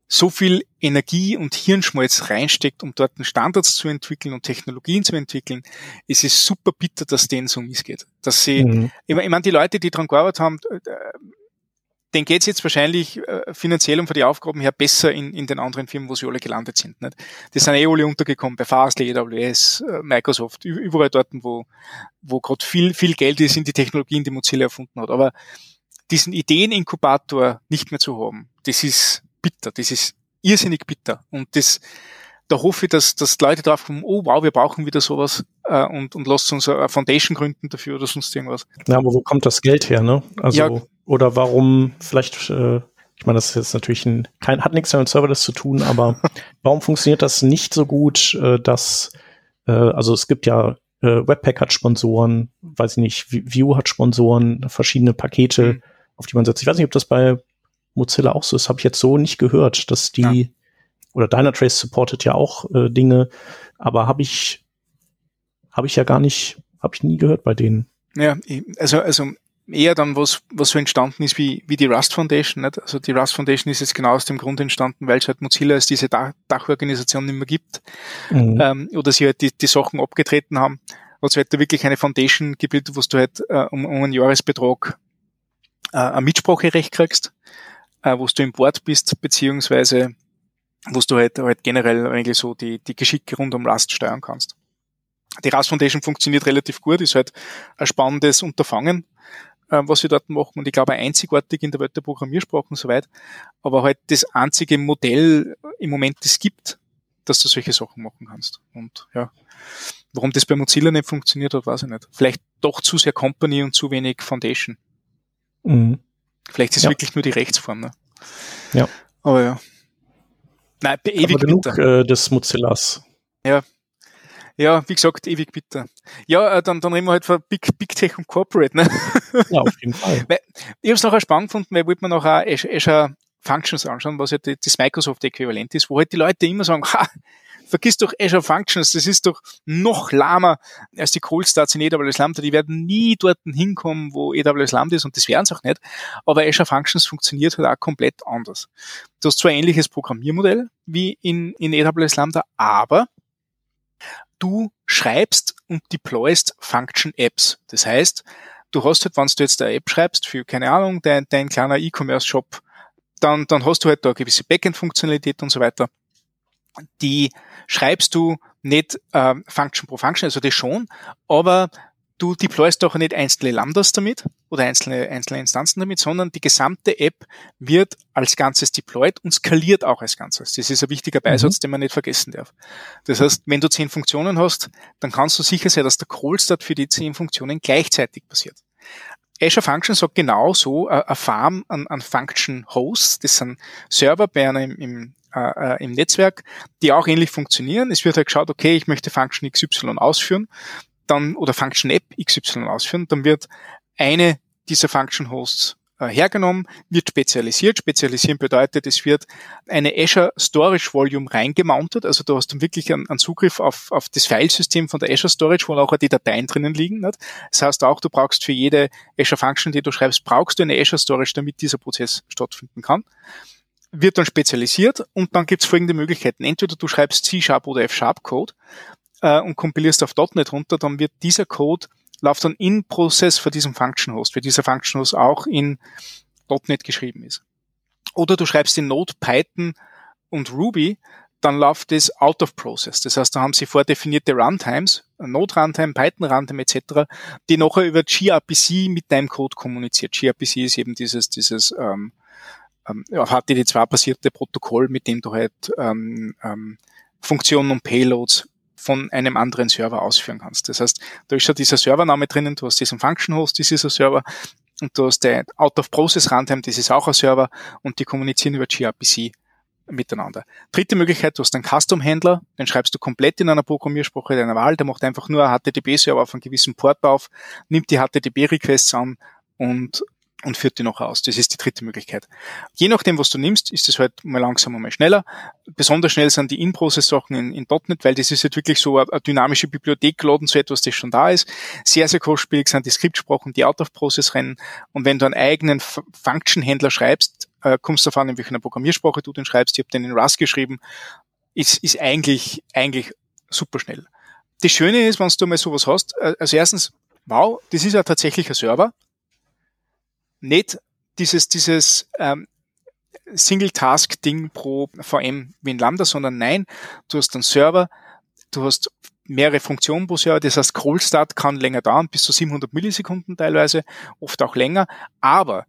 so viel Energie und Hirnschmalz reinsteckt, um dort Standards zu entwickeln und Technologien zu entwickeln, ist es super bitter, dass denen so missgeht. Dass sie, mhm. ich meine, die Leute, die dran gearbeitet haben, äh, denen geht's jetzt wahrscheinlich äh, finanziell und von den Aufgaben her besser in, in den anderen Firmen, wo sie alle gelandet sind. Nicht? Die sind eh alle untergekommen bei Fastly, AWS, äh, Microsoft, überall dort, wo, wo gerade viel, viel Geld ist in die Technologien, die Mozilla erfunden hat. Aber diesen Ideeninkubator nicht mehr zu haben, das ist bitter, das ist irrsinnig bitter. Und das, da hoffe ich, dass, dass Leute drauf kommen, oh wow, wir brauchen wieder sowas äh, und, und lasst uns eine Foundation gründen dafür oder sonst irgendwas. Ja, aber wo kommt das Geld her, ne? Also, ja, oder warum vielleicht, äh, ich meine, das ist jetzt natürlich ein, kein, hat nichts mit Serverless zu tun, aber warum funktioniert das nicht so gut, äh, dass, äh, also es gibt ja äh, Webpack hat Sponsoren, weiß ich nicht, View hat Sponsoren, verschiedene Pakete, mhm. auf die man setzt. Ich weiß nicht, ob das bei Mozilla auch so ist, habe ich jetzt so nicht gehört, dass die ja. oder Dynatrace supportet ja auch äh, Dinge, aber habe ich habe ich ja gar nicht, habe ich nie gehört bei denen. Ja, also also eher dann was was so entstanden ist wie wie die Rust Foundation, nicht? Also die Rust Foundation ist jetzt genau aus dem Grund entstanden, weil es halt Mozilla als diese Dach Dachorganisation nicht mehr gibt mhm. ähm, oder sie halt die, die Sachen abgetreten haben. Hat es halt da wirklich eine Foundation gebildet, wo du halt äh, um, um einen Jahresbetrag äh, ein Mitspracherecht kriegst äh, wo du im Board bist, beziehungsweise wo du halt, halt generell eigentlich so die, die Geschicke rund um Rust steuern kannst. Die Rust Foundation funktioniert relativ gut, ist halt ein spannendes Unterfangen, äh, was wir dort machen und ich glaube einzigartig in der Welt der Programmiersprachen soweit, aber halt das einzige Modell im Moment, das gibt, dass du solche Sachen machen kannst. Und ja, warum das bei Mozilla nicht funktioniert hat, weiß ich nicht. Vielleicht doch zu sehr Company und zu wenig Foundation. Mhm. Vielleicht ist es ja. wirklich nur die Rechtsform. Ne? Ja. Aber ja. Nein, ewig Aber genug bitter. Äh, des Mozillas. Ja. Ja, wie gesagt, ewig bitter. Ja, äh, dann, dann reden wir halt von Big, Big Tech und Corporate, ne? Ja, auf jeden Fall. weil, ich habe es nachher spannend gefunden, weil wollte man noch Azure Functions anschauen, was ja das Microsoft-Äquivalent ist, wo halt die Leute immer sagen, ha, vergiss doch Azure Functions, das ist doch noch lahmer als die Cold Starts in AWS Lambda. Die werden nie dort hinkommen, wo AWS Lambda ist und das wären es auch nicht. Aber Azure Functions funktioniert halt auch komplett anders. Du hast zwar ein ähnliches Programmiermodell wie in, in AWS Lambda, aber du schreibst und deployst Function Apps. Das heißt, du hast halt, wenn du jetzt eine App schreibst für, keine Ahnung, dein, dein kleiner E-Commerce-Shop, dann, dann hast du halt da eine gewisse Backend-Funktionalität und so weiter. Die schreibst du nicht äh, Function pro Function, also das schon, aber du deployst doch nicht einzelne Lambdas damit oder einzelne, einzelne Instanzen damit, sondern die gesamte App wird als Ganzes deployed und skaliert auch als Ganzes. Das ist ein wichtiger Beisatz, mhm. den man nicht vergessen darf. Das heißt, wenn du zehn Funktionen hast, dann kannst du sicher sein, dass der Call-Start für die zehn Funktionen gleichzeitig passiert. Azure Function sagt genau so, äh, eine Farm an, an Function Hosts, das sind Server bei einem im, äh, im Netzwerk, die auch ähnlich funktionieren. Es wird halt geschaut, okay, ich möchte Function XY ausführen dann oder Function App XY ausführen, dann wird eine dieser Function Hosts äh, hergenommen, wird spezialisiert. Spezialisieren bedeutet, es wird eine Azure Storage Volume reingemountet, also du hast dann wirklich einen, einen Zugriff auf, auf das Filesystem von der Azure Storage, wo auch die Dateien drinnen liegen. Nicht? Das heißt auch, du brauchst für jede Azure Function, die du schreibst, brauchst du eine Azure Storage, damit dieser Prozess stattfinden kann wird dann spezialisiert und dann gibt es folgende Möglichkeiten. Entweder du schreibst C-Sharp oder F-Sharp-Code äh, und kompilierst auf .NET runter, dann wird dieser Code läuft dann in Prozess für diesen Function Host, weil dieser Function Host auch in .NET geschrieben ist. Oder du schreibst in Node, Python und Ruby, dann läuft es out of process. Das heißt, da haben sie vordefinierte Runtimes, Node Runtime, Python Runtime etc., die nachher über gRPC mit deinem Code kommuniziert. gRPC ist eben dieses, dieses ähm, ähm, HTTP2-basierte Protokoll, mit dem du halt ähm, ähm, Funktionen und Payloads von einem anderen Server ausführen kannst. Das heißt, da ist ja dieser Servername drinnen, du hast diesen Function Host, das ist ein Server, und du hast der Out-of-Process Runtime, das ist auch ein Server, und die kommunizieren über gRPC miteinander. Dritte Möglichkeit, du hast einen Custom-Händler, den schreibst du komplett in einer Programmiersprache deiner Wahl, der macht einfach nur einen HTTP-Server auf einem gewissen Port auf, nimmt die HTTP-Requests an und und führt die noch aus. Das ist die dritte Möglichkeit. Je nachdem, was du nimmst, ist es halt mal langsamer, mal schneller. Besonders schnell sind die In-Process-Sachen in, in .NET, weil das ist halt wirklich so eine, eine dynamische Bibliothek laden, so etwas, das schon da ist. Sehr, sehr kostspielig sind die Skriptsprachen, die Out-of-Process rennen. Und wenn du einen eigenen Function-Händler schreibst, äh, kommst du davon, in welcher Programmiersprache du den schreibst. Ich habe den in Rust geschrieben. Ist, ist eigentlich, eigentlich super schnell. Das Schöne ist, wenn du mal sowas hast, äh, also erstens, wow, das ist ja tatsächlich ein Server nicht dieses, dieses ähm, Single-Task-Ding pro VM wie in Lambda, sondern nein, du hast einen Server, du hast mehrere Funktionen pro Server, das heißt, Call Start kann länger dauern, bis zu 700 Millisekunden teilweise, oft auch länger, aber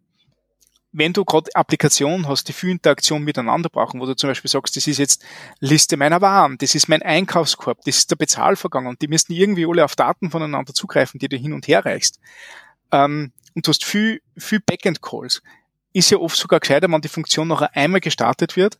wenn du gerade Applikationen hast, die viel Interaktion miteinander brauchen, wo du zum Beispiel sagst, das ist jetzt Liste meiner Waren, das ist mein Einkaufskorb, das ist der Bezahlvorgang und die müssen irgendwie alle auf Daten voneinander zugreifen, die du hin und her reichst. Ähm, und du hast viel, viel Backend-Calls, ist ja oft sogar gescheiter, wenn die Funktion nachher einmal gestartet wird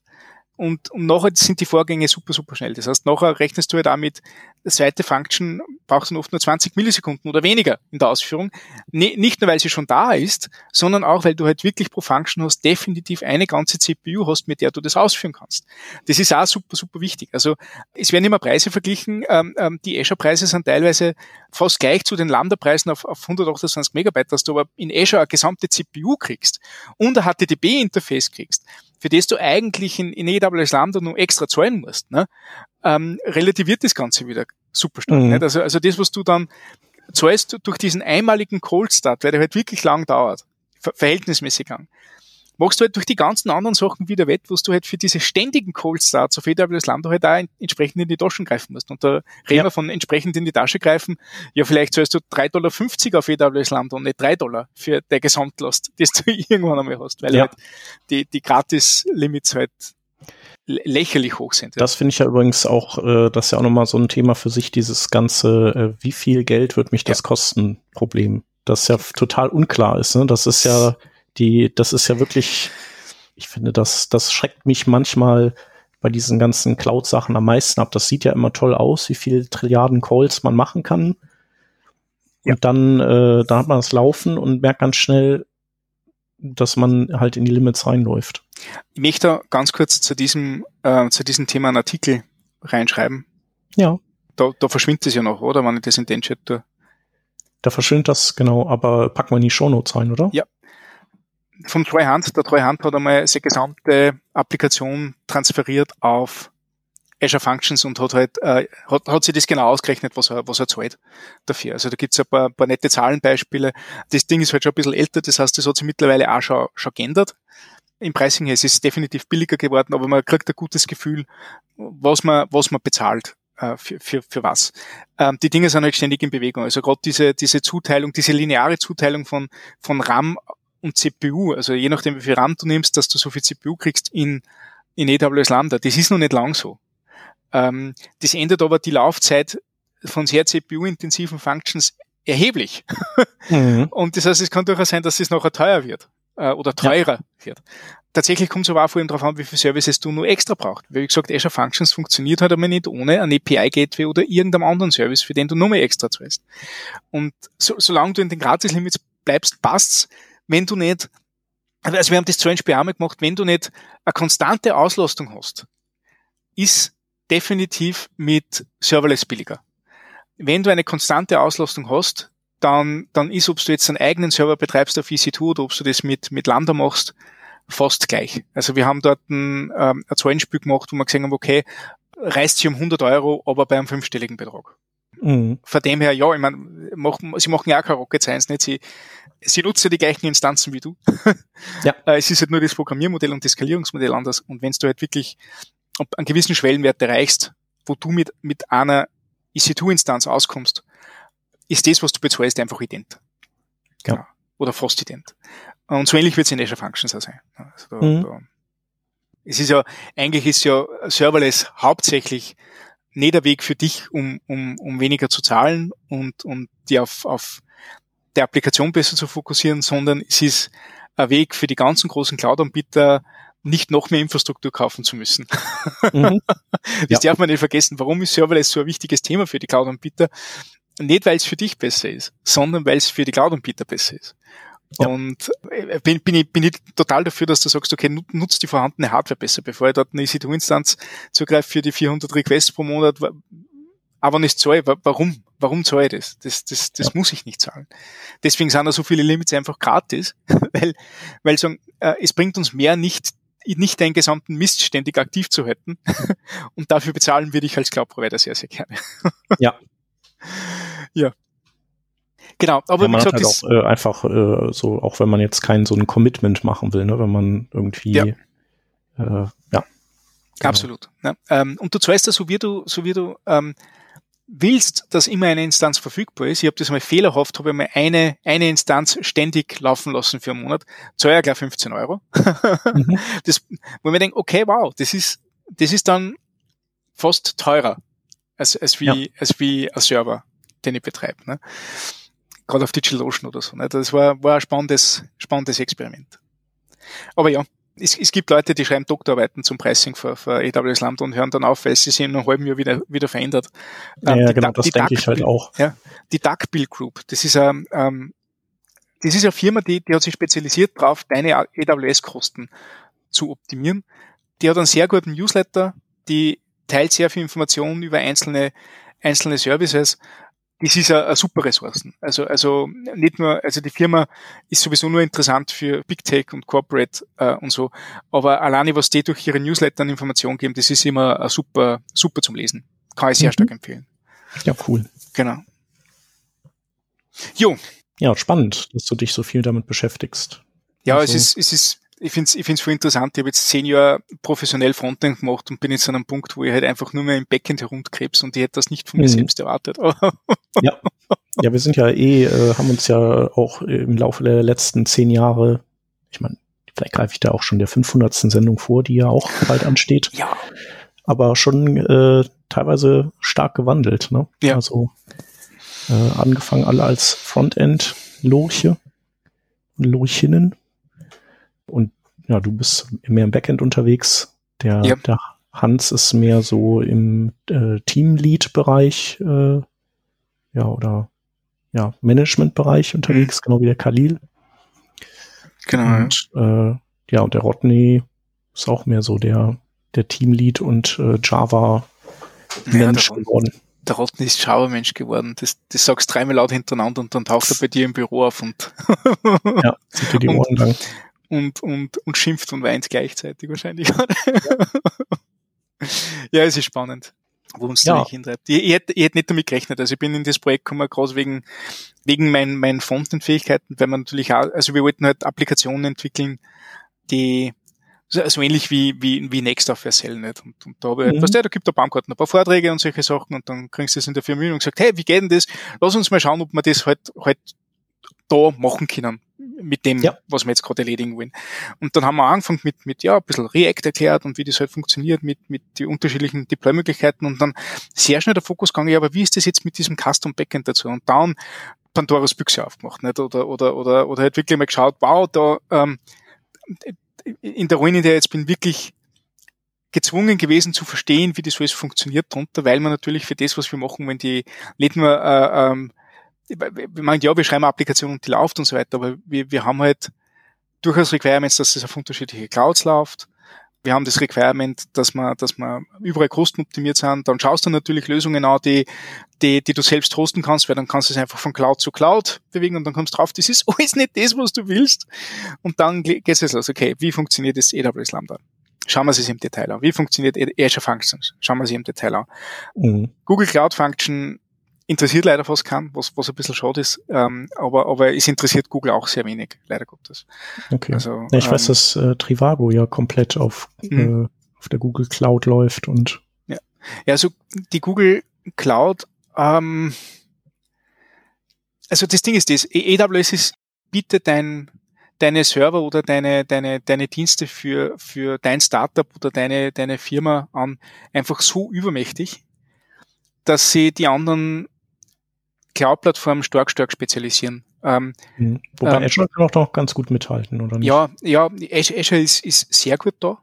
und, und nachher sind die Vorgänge super, super schnell. Das heißt, nachher rechnest du ja damit, das zweite Function braucht dann oft nur 20 Millisekunden oder weniger in der Ausführung. nicht nur, weil sie schon da ist, sondern auch, weil du halt wirklich pro Function hast, definitiv eine ganze CPU hast, mit der du das ausführen kannst. Das ist auch super, super wichtig. Also es werden immer Preise verglichen. Ähm, ähm, die Azure-Preise sind teilweise fast gleich zu den Lambda-Preisen auf, auf 128 Megabyte, dass du aber in Azure eine gesamte CPU kriegst und ein HTTP-Interface kriegst für das du eigentlich in, in AWS Lambda nur extra zahlen musst, ne, ähm, relativiert das Ganze wieder super stark. Mhm. Nicht? Also, also das, was du dann zahlst durch diesen einmaligen Cold Start, weil der halt wirklich lang dauert, verhältnismäßig lang, machst du halt durch die ganzen anderen Sachen wieder wett, wo du halt für diese ständigen Cold Starts auf AWS Lambda halt auch entsprechend in die Taschen greifen musst. Und da reden ja. wir von entsprechend in die Tasche greifen. Ja, vielleicht zahlst du 3,50 Dollar auf AWS Lambda und nicht 3 Dollar für der Gesamtlast, das du irgendwann einmal hast, weil ja. halt die, die Gratis-Limits halt lächerlich hoch sind. Ja. Das finde ich ja übrigens auch, äh, das ist ja auch nochmal so ein Thema für sich, dieses ganze, äh, wie viel Geld wird mich das ja. kosten, Problem. Das ja total unklar ist. Ne? Das ist ja die, das ist ja wirklich, ich finde, das, das schreckt mich manchmal bei diesen ganzen Cloud-Sachen am meisten ab. Das sieht ja immer toll aus, wie viel Trilliarden Calls man machen kann. Ja. Und dann, äh, da hat man das Laufen und merkt ganz schnell, dass man halt in die Limits reinläuft. Ich möchte ganz kurz zu diesem, äh, zu diesem Thema einen Artikel reinschreiben. Ja. Da, da verschwindet es ja noch, oder? Wenn ich das in den Chat tue. Da verschwindet das, genau, aber packen wir in die Shownotes rein, oder? Ja. Vom Treuhand, der Treuhand hat einmal seine gesamte Applikation transferiert auf Azure Functions und hat halt, äh, hat, hat sich das genau ausgerechnet, was er, was er zahlt dafür. Also da gibt's ein paar, paar nette Zahlenbeispiele. Das Ding ist halt schon ein bisschen älter, das heißt, das hat sich mittlerweile auch schon, schon geändert. Im Pricing her, es ist definitiv billiger geworden, aber man kriegt ein gutes Gefühl, was man, was man bezahlt äh, für, für, für was. Ähm, die Dinge sind halt ständig in Bewegung. Also gerade diese, diese Zuteilung, diese lineare Zuteilung von, von RAM und CPU, also je nachdem, wie viel RAM du nimmst, dass du so viel CPU kriegst in, in AWS Lambda, das ist noch nicht lang so. Ähm, das ändert aber die Laufzeit von sehr CPU-intensiven Functions erheblich. Mhm. Und das heißt, es kann durchaus sein, dass es nachher teuer wird äh, oder teurer ja. wird. Tatsächlich kommt es aber auch vor allem darauf an, wie viele Services du nur extra brauchst. Wie gesagt, Azure Functions funktioniert halt aber nicht ohne ein API-Gateway oder irgendeinem anderen Service, für den du nur mehr extra zahlst. Und so, solange du in den Gratis-Limits bleibst, passt's. Wenn du nicht, also wir haben das zum Beispiel auch mal gemacht, wenn du nicht eine konstante Auslastung hast, ist definitiv mit Serverless billiger. Wenn du eine konstante Auslastung hast, dann, dann ist, ob du jetzt einen eigenen Server betreibst auf EC2 oder ob du das mit, mit Lambda machst, fast gleich. Also wir haben dort ein, ähm, ein Zahlenspiel gemacht, wo wir gesehen haben, okay, reißt sich um 100 Euro, aber bei einem fünfstelligen Betrag. Mhm. Von dem her, ja, ich meine, mach, sie machen ja auch keine Rocket Science, nicht? Sie, sie nutzen ja die gleichen Instanzen wie du. ja. Äh, es ist halt nur das Programmiermodell und das Skalierungsmodell anders. Und wenn du halt wirklich einen gewissen Schwellenwert erreichst, wo du mit, mit einer EC2-Instanz auskommst, ist das, was du bezahlst, einfach ident. Ja. ja. Oder fast ident. Und so ähnlich wird es in Azure Functions auch sein. Also da, mhm. da, es ist ja, eigentlich ist ja Serverless hauptsächlich nicht der Weg für dich, um, um, um weniger zu zahlen und, und die auf, auf der Applikation besser zu fokussieren, sondern es ist ein Weg für die ganzen großen Cloud-Anbieter, nicht noch mehr Infrastruktur kaufen zu müssen. Mhm. das ja. darf man nicht vergessen. Warum ist Serverless so ein wichtiges Thema für die Cloud-Anbieter? Nicht, weil es für dich besser ist, sondern weil es für die Cloud-Anbieter besser ist. Ja. Und äh, bin, bin, ich, bin ich total dafür, dass du sagst, okay, nutzt die vorhandene Hardware besser, bevor ich dort eine EC2-Instanz zugreife für die 400 Requests pro Monat, aber nicht zahle. Warum? Warum zahle ich das? Das, das, das ja. muss ich nicht zahlen. Deswegen sind da so viele Limits einfach gratis, weil, weil sagen, äh, es bringt uns mehr nicht, nicht den gesamten Mist ständig aktiv zu halten. Und dafür bezahlen würde ich als Cloud-Provider sehr, sehr gerne. ja. Ja. Genau, aber ja, man gesagt, hat halt auch äh, einfach äh, so, auch wenn man jetzt kein so ein Commitment machen will, ne, wenn man irgendwie ja, äh, ja genau. absolut. Ne? Ähm, und du zahlst das, so wie du, so wie du ähm, willst, dass immer eine Instanz verfügbar ist. Ich habe das mal fehlerhaft, habe ich mal eine, eine Instanz ständig laufen lassen für einen Monat, zahle ja gleich 15 Euro. mhm. das, wo man denkt, okay, wow, das ist, das ist dann fast teurer als, als wie, ja. als wie ein Server, den ich betreibe. Ne? gerade auf DigitalOcean oder so. Ne? Das war, war ein spannendes, spannendes Experiment. Aber ja, es, es gibt Leute, die schreiben Doktorarbeiten zum Pricing für, für AWS Lambda und hören dann auf, weil sie sich in einem halben Jahr wieder, wieder verändert. Ja, ähm, ja genau, das denke ich halt auch. Ja, die Duck Build Group, das ist ein, ähm, das ist eine Firma, die, die hat sich spezialisiert darauf, deine AWS-Kosten zu optimieren. Die hat einen sehr guten Newsletter, die teilt sehr viel Informationen über einzelne, einzelne Services das ist eine, super Ressourcen. Also, also nicht nur, also die Firma ist sowieso nur interessant für Big Tech und Corporate äh, und so, aber alleine was die durch ihre Newsletter an Informationen geben, das ist immer äh, super, super zum Lesen. Kann ich sehr mhm. stark empfehlen. Ja, cool. Genau. Jo. Ja, spannend, dass du dich so viel damit beschäftigst. Ja, also, es ist, es ist ich finde es ich find's voll interessant. Ich habe jetzt zehn Jahre professionell Frontend gemacht und bin jetzt an einem Punkt, wo ich halt einfach nur mehr im Backend herumkrebs und ich hätte das nicht von mir mhm. selbst erwartet. ja. ja, wir sind ja eh, äh, haben uns ja auch im Laufe der letzten zehn Jahre, ich meine, vielleicht greife ich da auch schon der 500. Sendung vor, die ja auch bald ansteht. Ja. Aber schon äh, teilweise stark gewandelt. Ne? Ja. Also äh, angefangen alle als Frontend-Lorche, Lorchinnen und ja, du bist mehr im Backend unterwegs. Der, ja. der Hans ist mehr so im äh, Teamlead-Bereich, äh, ja, oder ja, Management-Bereich unterwegs, mhm. genau wie der Khalil. Genau. Und äh, ja, und der Rodney ist auch mehr so der, der Teamlead und äh, Java Mensch geworden. Der Rotten ist Schauermensch geworden. Das, das sagst dreimal laut hintereinander und dann taucht er bei dir im Büro auf und, ja, zieht dir die Ohren lang. Und, und, und schimpft und weint gleichzeitig wahrscheinlich. ja, es ist spannend wo uns ja. da nicht hintreibt. Ich, ich, hätte, ich hätte nicht damit gerechnet. Also ich bin in das Projekt gekommen, gerade wegen, wegen meinen, meinen Frontend-Fähigkeiten, weil man natürlich auch, also wir wollten halt Applikationen entwickeln, die so ähnlich wie, wie, wie Next auf Vercel nicht. Und, und da habe ich, mhm. weißt du, da gibt der Baumgarten ein paar Vorträge und solche Sachen und dann kriegst du das in der Firma und gesagt, hey, wie geht denn das? Lass uns mal schauen, ob wir das halt, halt da machen können mit dem, ja. was wir jetzt gerade erledigen wollen. Und dann haben wir angefangen mit, mit ja, ein bisschen React erklärt und wie das halt funktioniert mit, mit die unterschiedlichen Deploy-Möglichkeiten und dann sehr schnell der Fokus gegangen, ja, aber wie ist das jetzt mit diesem Custom Backend dazu? Und dann Pandoras Büchse aufgemacht, nicht? Oder, oder, oder, oder halt wirklich mal geschaut, wow, da, ähm, in der Ruine, in der ich jetzt bin, wirklich gezwungen gewesen zu verstehen, wie das alles funktioniert drunter, weil man natürlich für das, was wir machen, wenn die nicht nur äh, ähm, wir meinen, ja, wir schreiben eine Applikation und die läuft und so weiter, aber wir, wir haben halt durchaus Requirements, dass es auf unterschiedliche Clouds läuft. Wir haben das Requirement, dass man, dass man überall kostenoptimiert sind. Dann schaust du natürlich Lösungen an, die, die, die du selbst hosten kannst, weil dann kannst du es einfach von Cloud zu Cloud bewegen und dann kommst du drauf, das ist alles nicht das, was du willst. Und dann geht es los, okay, wie funktioniert das AWS Lambda? Schauen wir es im Detail an. Wie funktioniert Azure Functions? Schauen wir es im Detail an. Mhm. Google Cloud Function interessiert leider fast keinen, was, was ein bisschen schade ist, ähm, aber, aber es interessiert Google auch sehr wenig, leider Gottes. Okay. Also, ja, ich ähm, weiß, dass äh, Trivago ja komplett auf, äh, auf der Google Cloud läuft und ja, ja also die Google Cloud, ähm, also das Ding ist das, AWS ist, bietet dein, deine Server oder deine, deine, deine Dienste für, für dein Startup oder deine, deine Firma an einfach so übermächtig, dass sie die anderen Cloud-Plattformen stark, stark spezialisieren. Ähm, mhm. Wobei ähm, Azure kann auch noch ganz gut mithalten, oder nicht? Ja, ja, Azure ist, ist sehr gut da.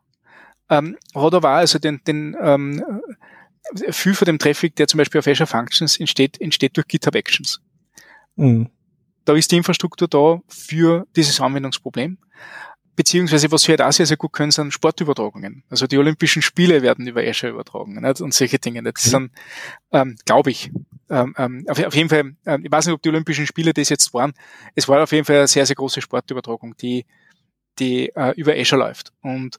Ähm, hat aber auch also den, den ähm, viel von dem Traffic, der zum Beispiel auf Azure Functions entsteht, entsteht durch GitHub Actions. Mhm. Da ist die Infrastruktur da für dieses Anwendungsproblem beziehungsweise was sie halt auch sehr, sehr gut können, sind Sportübertragungen. Also die Olympischen Spiele werden über Azure übertragen nicht? und solche Dinge. Nicht? Das mhm. sind, ähm, glaube ich, ähm, ähm, auf, auf, jeden Fall, ähm, ich weiß nicht, ob die Olympischen Spiele das jetzt waren, es war auf jeden Fall eine sehr, sehr große Sportübertragung, die, die äh, über Azure läuft. Und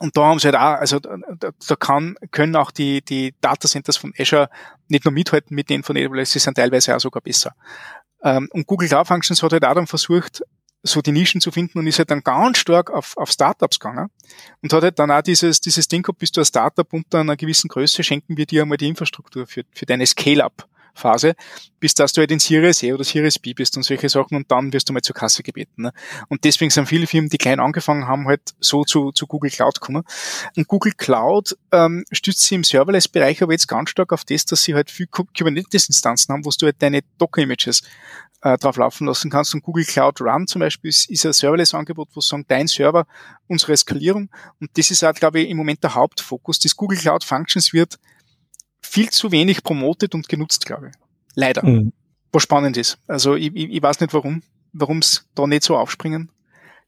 und da haben sie halt auch, also da, da kann, können auch die, die Datacenters von Azure nicht nur mithalten mit denen von AWS, sie sind teilweise auch sogar besser. Ähm, und Google Cloud Functions hat halt auch dann versucht, so die Nischen zu finden und ist halt dann ganz stark auf, auf Startups gegangen und hat halt dann auch dieses, dieses Ding gehabt, bist du ein Startup unter einer gewissen Größe, schenken wir dir einmal die Infrastruktur für, für deine Scale-Up. Phase, bis dass du halt in Series A oder Series B bist und solche Sachen und dann wirst du mal zur Kasse gebeten. Ne? Und deswegen sind viele Firmen, die klein angefangen haben, halt so zu, zu Google Cloud kommen. Und Google Cloud ähm, stützt sich im Serverless-Bereich aber jetzt ganz stark auf das, dass sie halt viel Kubernetes-Instanzen haben, wo du halt deine Docker-Images äh, drauf laufen lassen kannst. Und Google Cloud Run zum Beispiel ist, ist ein Serverless-Angebot, wo sagen, dein Server, unsere Skalierung. Und das ist auch, glaube ich, im Moment der Hauptfokus. Das Google Cloud Functions wird viel zu wenig promotet und genutzt, glaube ich. Leider. Mhm. Was spannend ist. Also ich, ich, ich weiß nicht warum, warum es da nicht so aufspringen.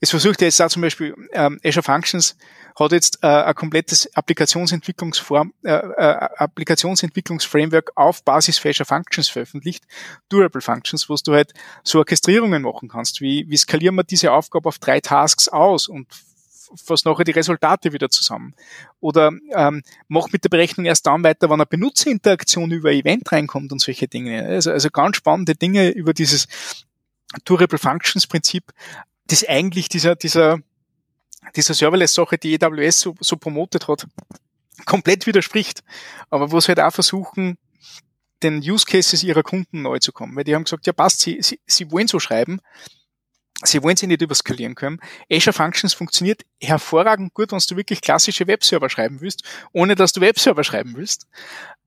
Es versucht ja jetzt auch zum Beispiel ähm, Azure Functions hat jetzt äh, ein komplettes Applikationsentwicklungsform, äh, äh, Applikationsentwicklungsframework auf Basis für Azure Functions veröffentlicht, Durable Functions, wo du halt so Orchestrierungen machen kannst. Wie, wie skalieren wir diese Aufgabe auf drei Tasks aus und fass nachher die Resultate wieder zusammen. Oder ähm, mach mit der Berechnung erst dann weiter, wenn eine Benutzerinteraktion über Event reinkommt und solche Dinge. Also, also ganz spannende Dinge über dieses Durable Functions Prinzip, das eigentlich dieser, dieser dieser Serverless-Sache, die AWS so, so promotet hat, komplett widerspricht. Aber wo sie halt auch versuchen, den Use Cases ihrer Kunden neu zu kommen. Weil die haben gesagt, ja passt, sie, sie, sie wollen so schreiben, sie wollen sie nicht überskalieren können. Azure Functions funktioniert hervorragend gut, wenn du wirklich klassische Webserver schreiben willst, ohne dass du Webserver schreiben willst.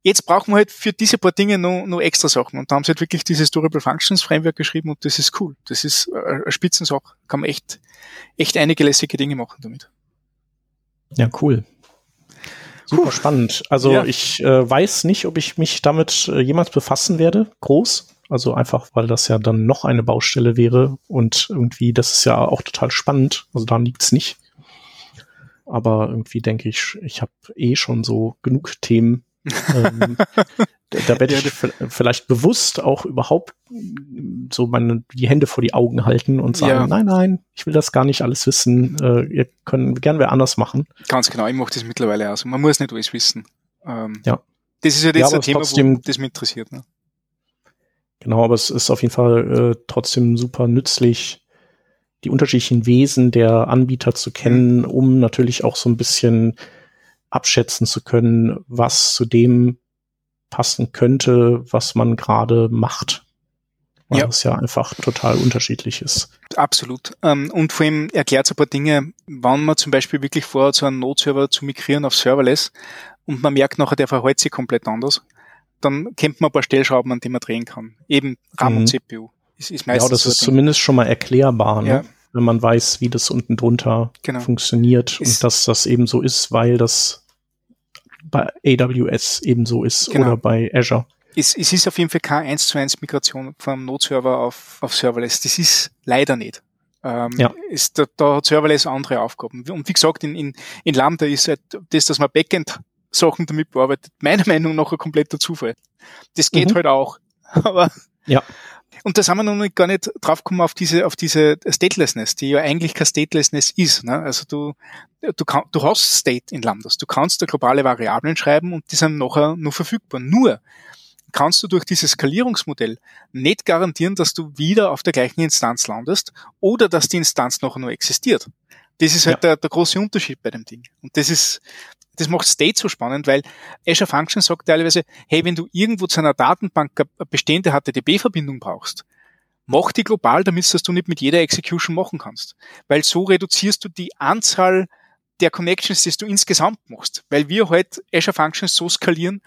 Jetzt brauchen wir halt für diese paar Dinge noch, noch extra Sachen. Und da haben sie halt wirklich dieses Durable Functions Framework geschrieben und das ist cool. Das ist eine Spitzensache. Kann man echt, echt einige lässige Dinge machen damit. Ja, cool. Super Puh. spannend. Also ja. ich äh, weiß nicht, ob ich mich damit äh, jemals befassen werde, groß. Also einfach, weil das ja dann noch eine Baustelle wäre und irgendwie, das ist ja auch total spannend. Also daran liegt's nicht. Aber irgendwie denke ich, ich habe eh schon so genug Themen, ähm, da werde ich vielleicht bewusst auch überhaupt so meine die Hände vor die Augen halten und sagen, ja. nein, nein, ich will das gar nicht alles wissen. Äh, ihr können gern wer anders machen. Ganz genau, ich mache das mittlerweile aus. Man muss nicht alles wissen. Ähm, ja. Das ist ja jetzt ja, ein Thema, wo das mich interessiert. Ne? Genau, aber es ist auf jeden Fall äh, trotzdem super nützlich, die unterschiedlichen Wesen der Anbieter zu kennen, mhm. um natürlich auch so ein bisschen abschätzen zu können, was zu dem passen könnte, was man gerade macht. Weil ja. es ja einfach total unterschiedlich ist. Absolut. Ähm, und vor allem erklärt es ein paar Dinge, wann man zum Beispiel wirklich vorhat, so einen Node-Server zu migrieren auf Serverless und man merkt nachher, der verhält sich komplett anders, dann kennt man ein paar Stellschrauben, an denen man drehen kann. Eben RAM mhm. und CPU. Ist, ist meistens ja, das so ist zumindest schon mal erklärbar. Ne? Ja wenn man weiß, wie das unten drunter genau. funktioniert ist, und dass das eben so ist, weil das bei AWS eben so ist genau. oder bei Azure. Es, es ist auf jeden Fall keine 1 zu 1 Migration vom Node-Server auf, auf Serverless. Das ist leider nicht. Ähm, ja. ist, da, da hat Serverless andere Aufgaben. Und wie gesagt, in, in, in Lambda ist halt das, dass man Backend Sachen damit bearbeitet, meiner Meinung nach ein kompletter Zufall. Das geht mhm. halt auch. Aber ja. Und da sind wir noch nicht gar nicht draufgekommen auf diese, auf diese Statelessness, die ja eigentlich kein Statelessness ist. Ne? Also du, du, kann, du hast State in Lambdas. Du kannst da globale Variablen schreiben und die sind nachher nur verfügbar. Nur kannst du durch dieses Skalierungsmodell nicht garantieren, dass du wieder auf der gleichen Instanz landest oder dass die Instanz nachher nur existiert. Das ist halt ja. der, der große Unterschied bei dem Ding. Und das ist, das macht State so spannend, weil Azure Function sagt teilweise, hey, wenn du irgendwo zu einer Datenbank eine bestehende HTTP-Verbindung brauchst, mach die global, damit dass du nicht mit jeder Execution machen kannst. Weil so reduzierst du die Anzahl der Connections, die du insgesamt machst. Weil wir halt Azure Functions so skalieren,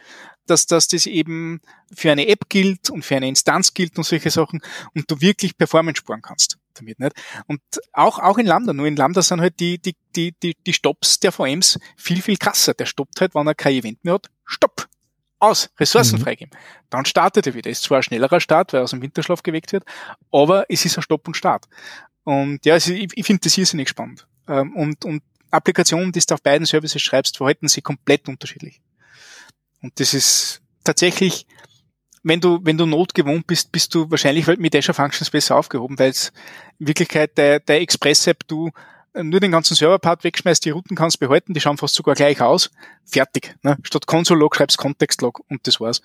dass, dass das eben für eine App gilt und für eine Instanz gilt und solche Sachen und du wirklich Performance sparen kannst damit, nicht? Und auch, auch in Lambda, nur in Lambda sind halt die, die, die, die, die Stops der VMs viel, viel krasser. Der stoppt halt, wenn er kein Event mehr hat. Stopp! Aus, Ressourcen mhm. freigeben. Dann startet er wieder. Ist zwar ein schnellerer Start, weil er aus dem Winterschlaf geweckt wird, aber es ist ein Stopp und Start. Und ja, also ich, ich finde das irrsinnig spannend. Ähm, und, und Applikationen, die du auf beiden Services schreibst, verhalten sich komplett unterschiedlich. Und das ist tatsächlich, wenn du, wenn du Not gewohnt bist, bist du wahrscheinlich mit Azure Functions besser aufgehoben, weil es in Wirklichkeit der, der Express-App du nur den ganzen Server-Part wegschmeißt, die Routen kannst behalten, die schauen fast sogar gleich aus. Fertig. Ne? Statt Console-Log schreibst Context-Log und das war's.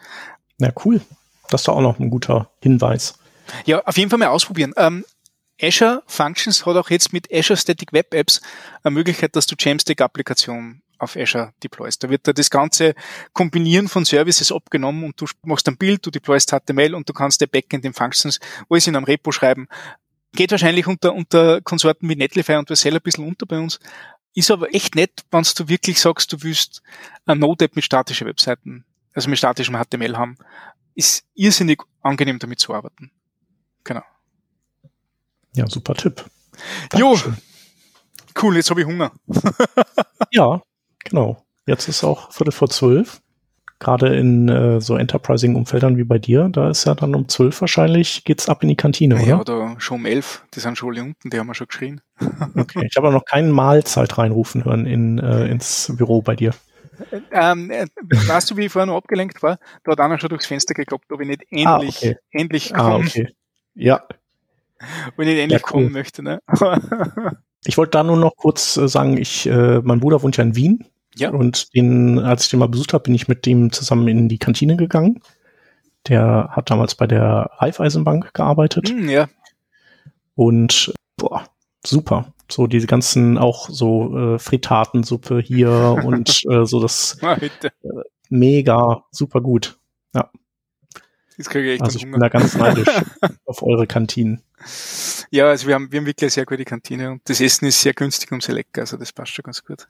Ja, cool. Das ist auch noch ein guter Hinweis. Ja, auf jeden Fall mal ausprobieren. Ähm, Azure Functions hat auch jetzt mit Azure Static Web Apps eine Möglichkeit, dass du Jamstack-Applikationen auf Azure deployst. Da wird da das ganze Kombinieren von Services abgenommen und du machst ein Bild, du deployst HTML und du kannst der Backend in Functions alles in einem Repo schreiben. Geht wahrscheinlich unter, unter Konsorten wie Netlify und Vercel ein bisschen unter bei uns. Ist aber echt nett, wenn du wirklich sagst, du willst eine Node-App mit statischen Webseiten, also mit statischem HTML haben. Ist irrsinnig angenehm damit zu arbeiten. Genau. Ja, super Tipp. Dankeschön. Jo, cool, jetzt habe ich Hunger. ja, genau. Jetzt ist auch Viertel vor zwölf. Gerade in äh, so Enterprising-Umfeldern wie bei dir, da ist ja dann um zwölf wahrscheinlich, geht's ab in die Kantine, ja, oder? Ja, oder schon um elf. Die sind schon alle unten, die haben wir schon geschrien. okay, ich habe noch keinen Mahlzeit reinrufen hören in, äh, ins Büro bei dir. Ähm, äh, weißt du, wie ich vorher noch abgelenkt war? Da hat einer schon durchs Fenster gekloppt, ob ich nicht endlich, ah, okay. endlich komme. Ah, okay. Ja, wenn ich endlich ja, cool. kommen möchte. Ne? ich wollte da nur noch kurz äh, sagen, ich, äh, mein Bruder wohnt ja in Wien. Ja. Und den, als ich den mal besucht habe, bin ich mit dem zusammen in die Kantine gegangen. Der hat damals bei der Raiffeisenbank gearbeitet. Mm, ja. Und boah, super. So diese ganzen auch so äh, Fritatensuppe hier und äh, so das äh, mega super gut. Ja. Das kriege ich echt also ich bin da ganz neidisch auf eure Kantinen. Ja, also wir haben, wir haben wirklich eine sehr gute Kantine und das Essen ist sehr günstig und sehr lecker, also das passt schon ganz gut.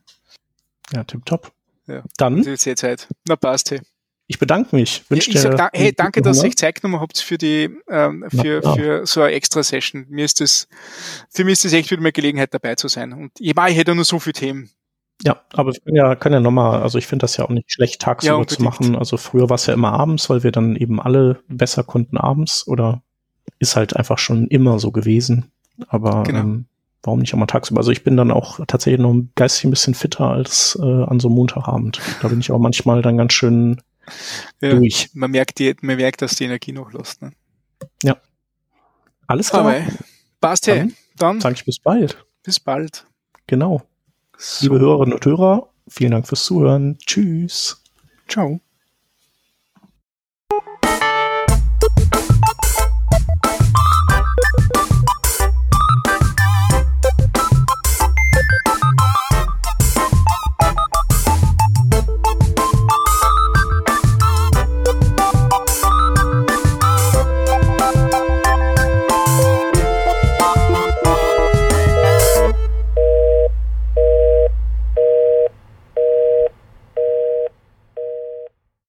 Ja, tipptopp. Ja. Dann. Jetzt Zeit. Na, passt, hey. Ich bedanke mich. Ja, ich sag, da, hey, danke, dass ihr euch Zeit genommen habt für die, ähm, für, Na, für so eine extra Session. Mir ist das, für mich ist das echt wieder mal Gelegenheit dabei zu sein. Und ich, war, ich hätte nur so viele Themen. Ja, aber wir können ja, können ja nochmal, also ich finde das ja auch nicht schlecht, tagsüber ja, zu machen. Also früher war es ja immer abends, weil wir dann eben alle besser konnten abends oder ist halt einfach schon immer so gewesen. Aber genau. ähm, warum nicht auch mal tagsüber? Also ich bin dann auch tatsächlich noch geistig ein bisschen fitter als äh, an so einem Montagabend. Da bin ich auch manchmal dann ganz schön Ja, durch. man merkt, die, man merkt, dass die Energie noch lässt. Ne? Alles klar. Aber passt hey. Dann Dann Sag ich bis bald. bis bald. Genau. So, Liebe Hörerinnen und Hörer, vielen Dank fürs Zuhören. Tschüss. ciao.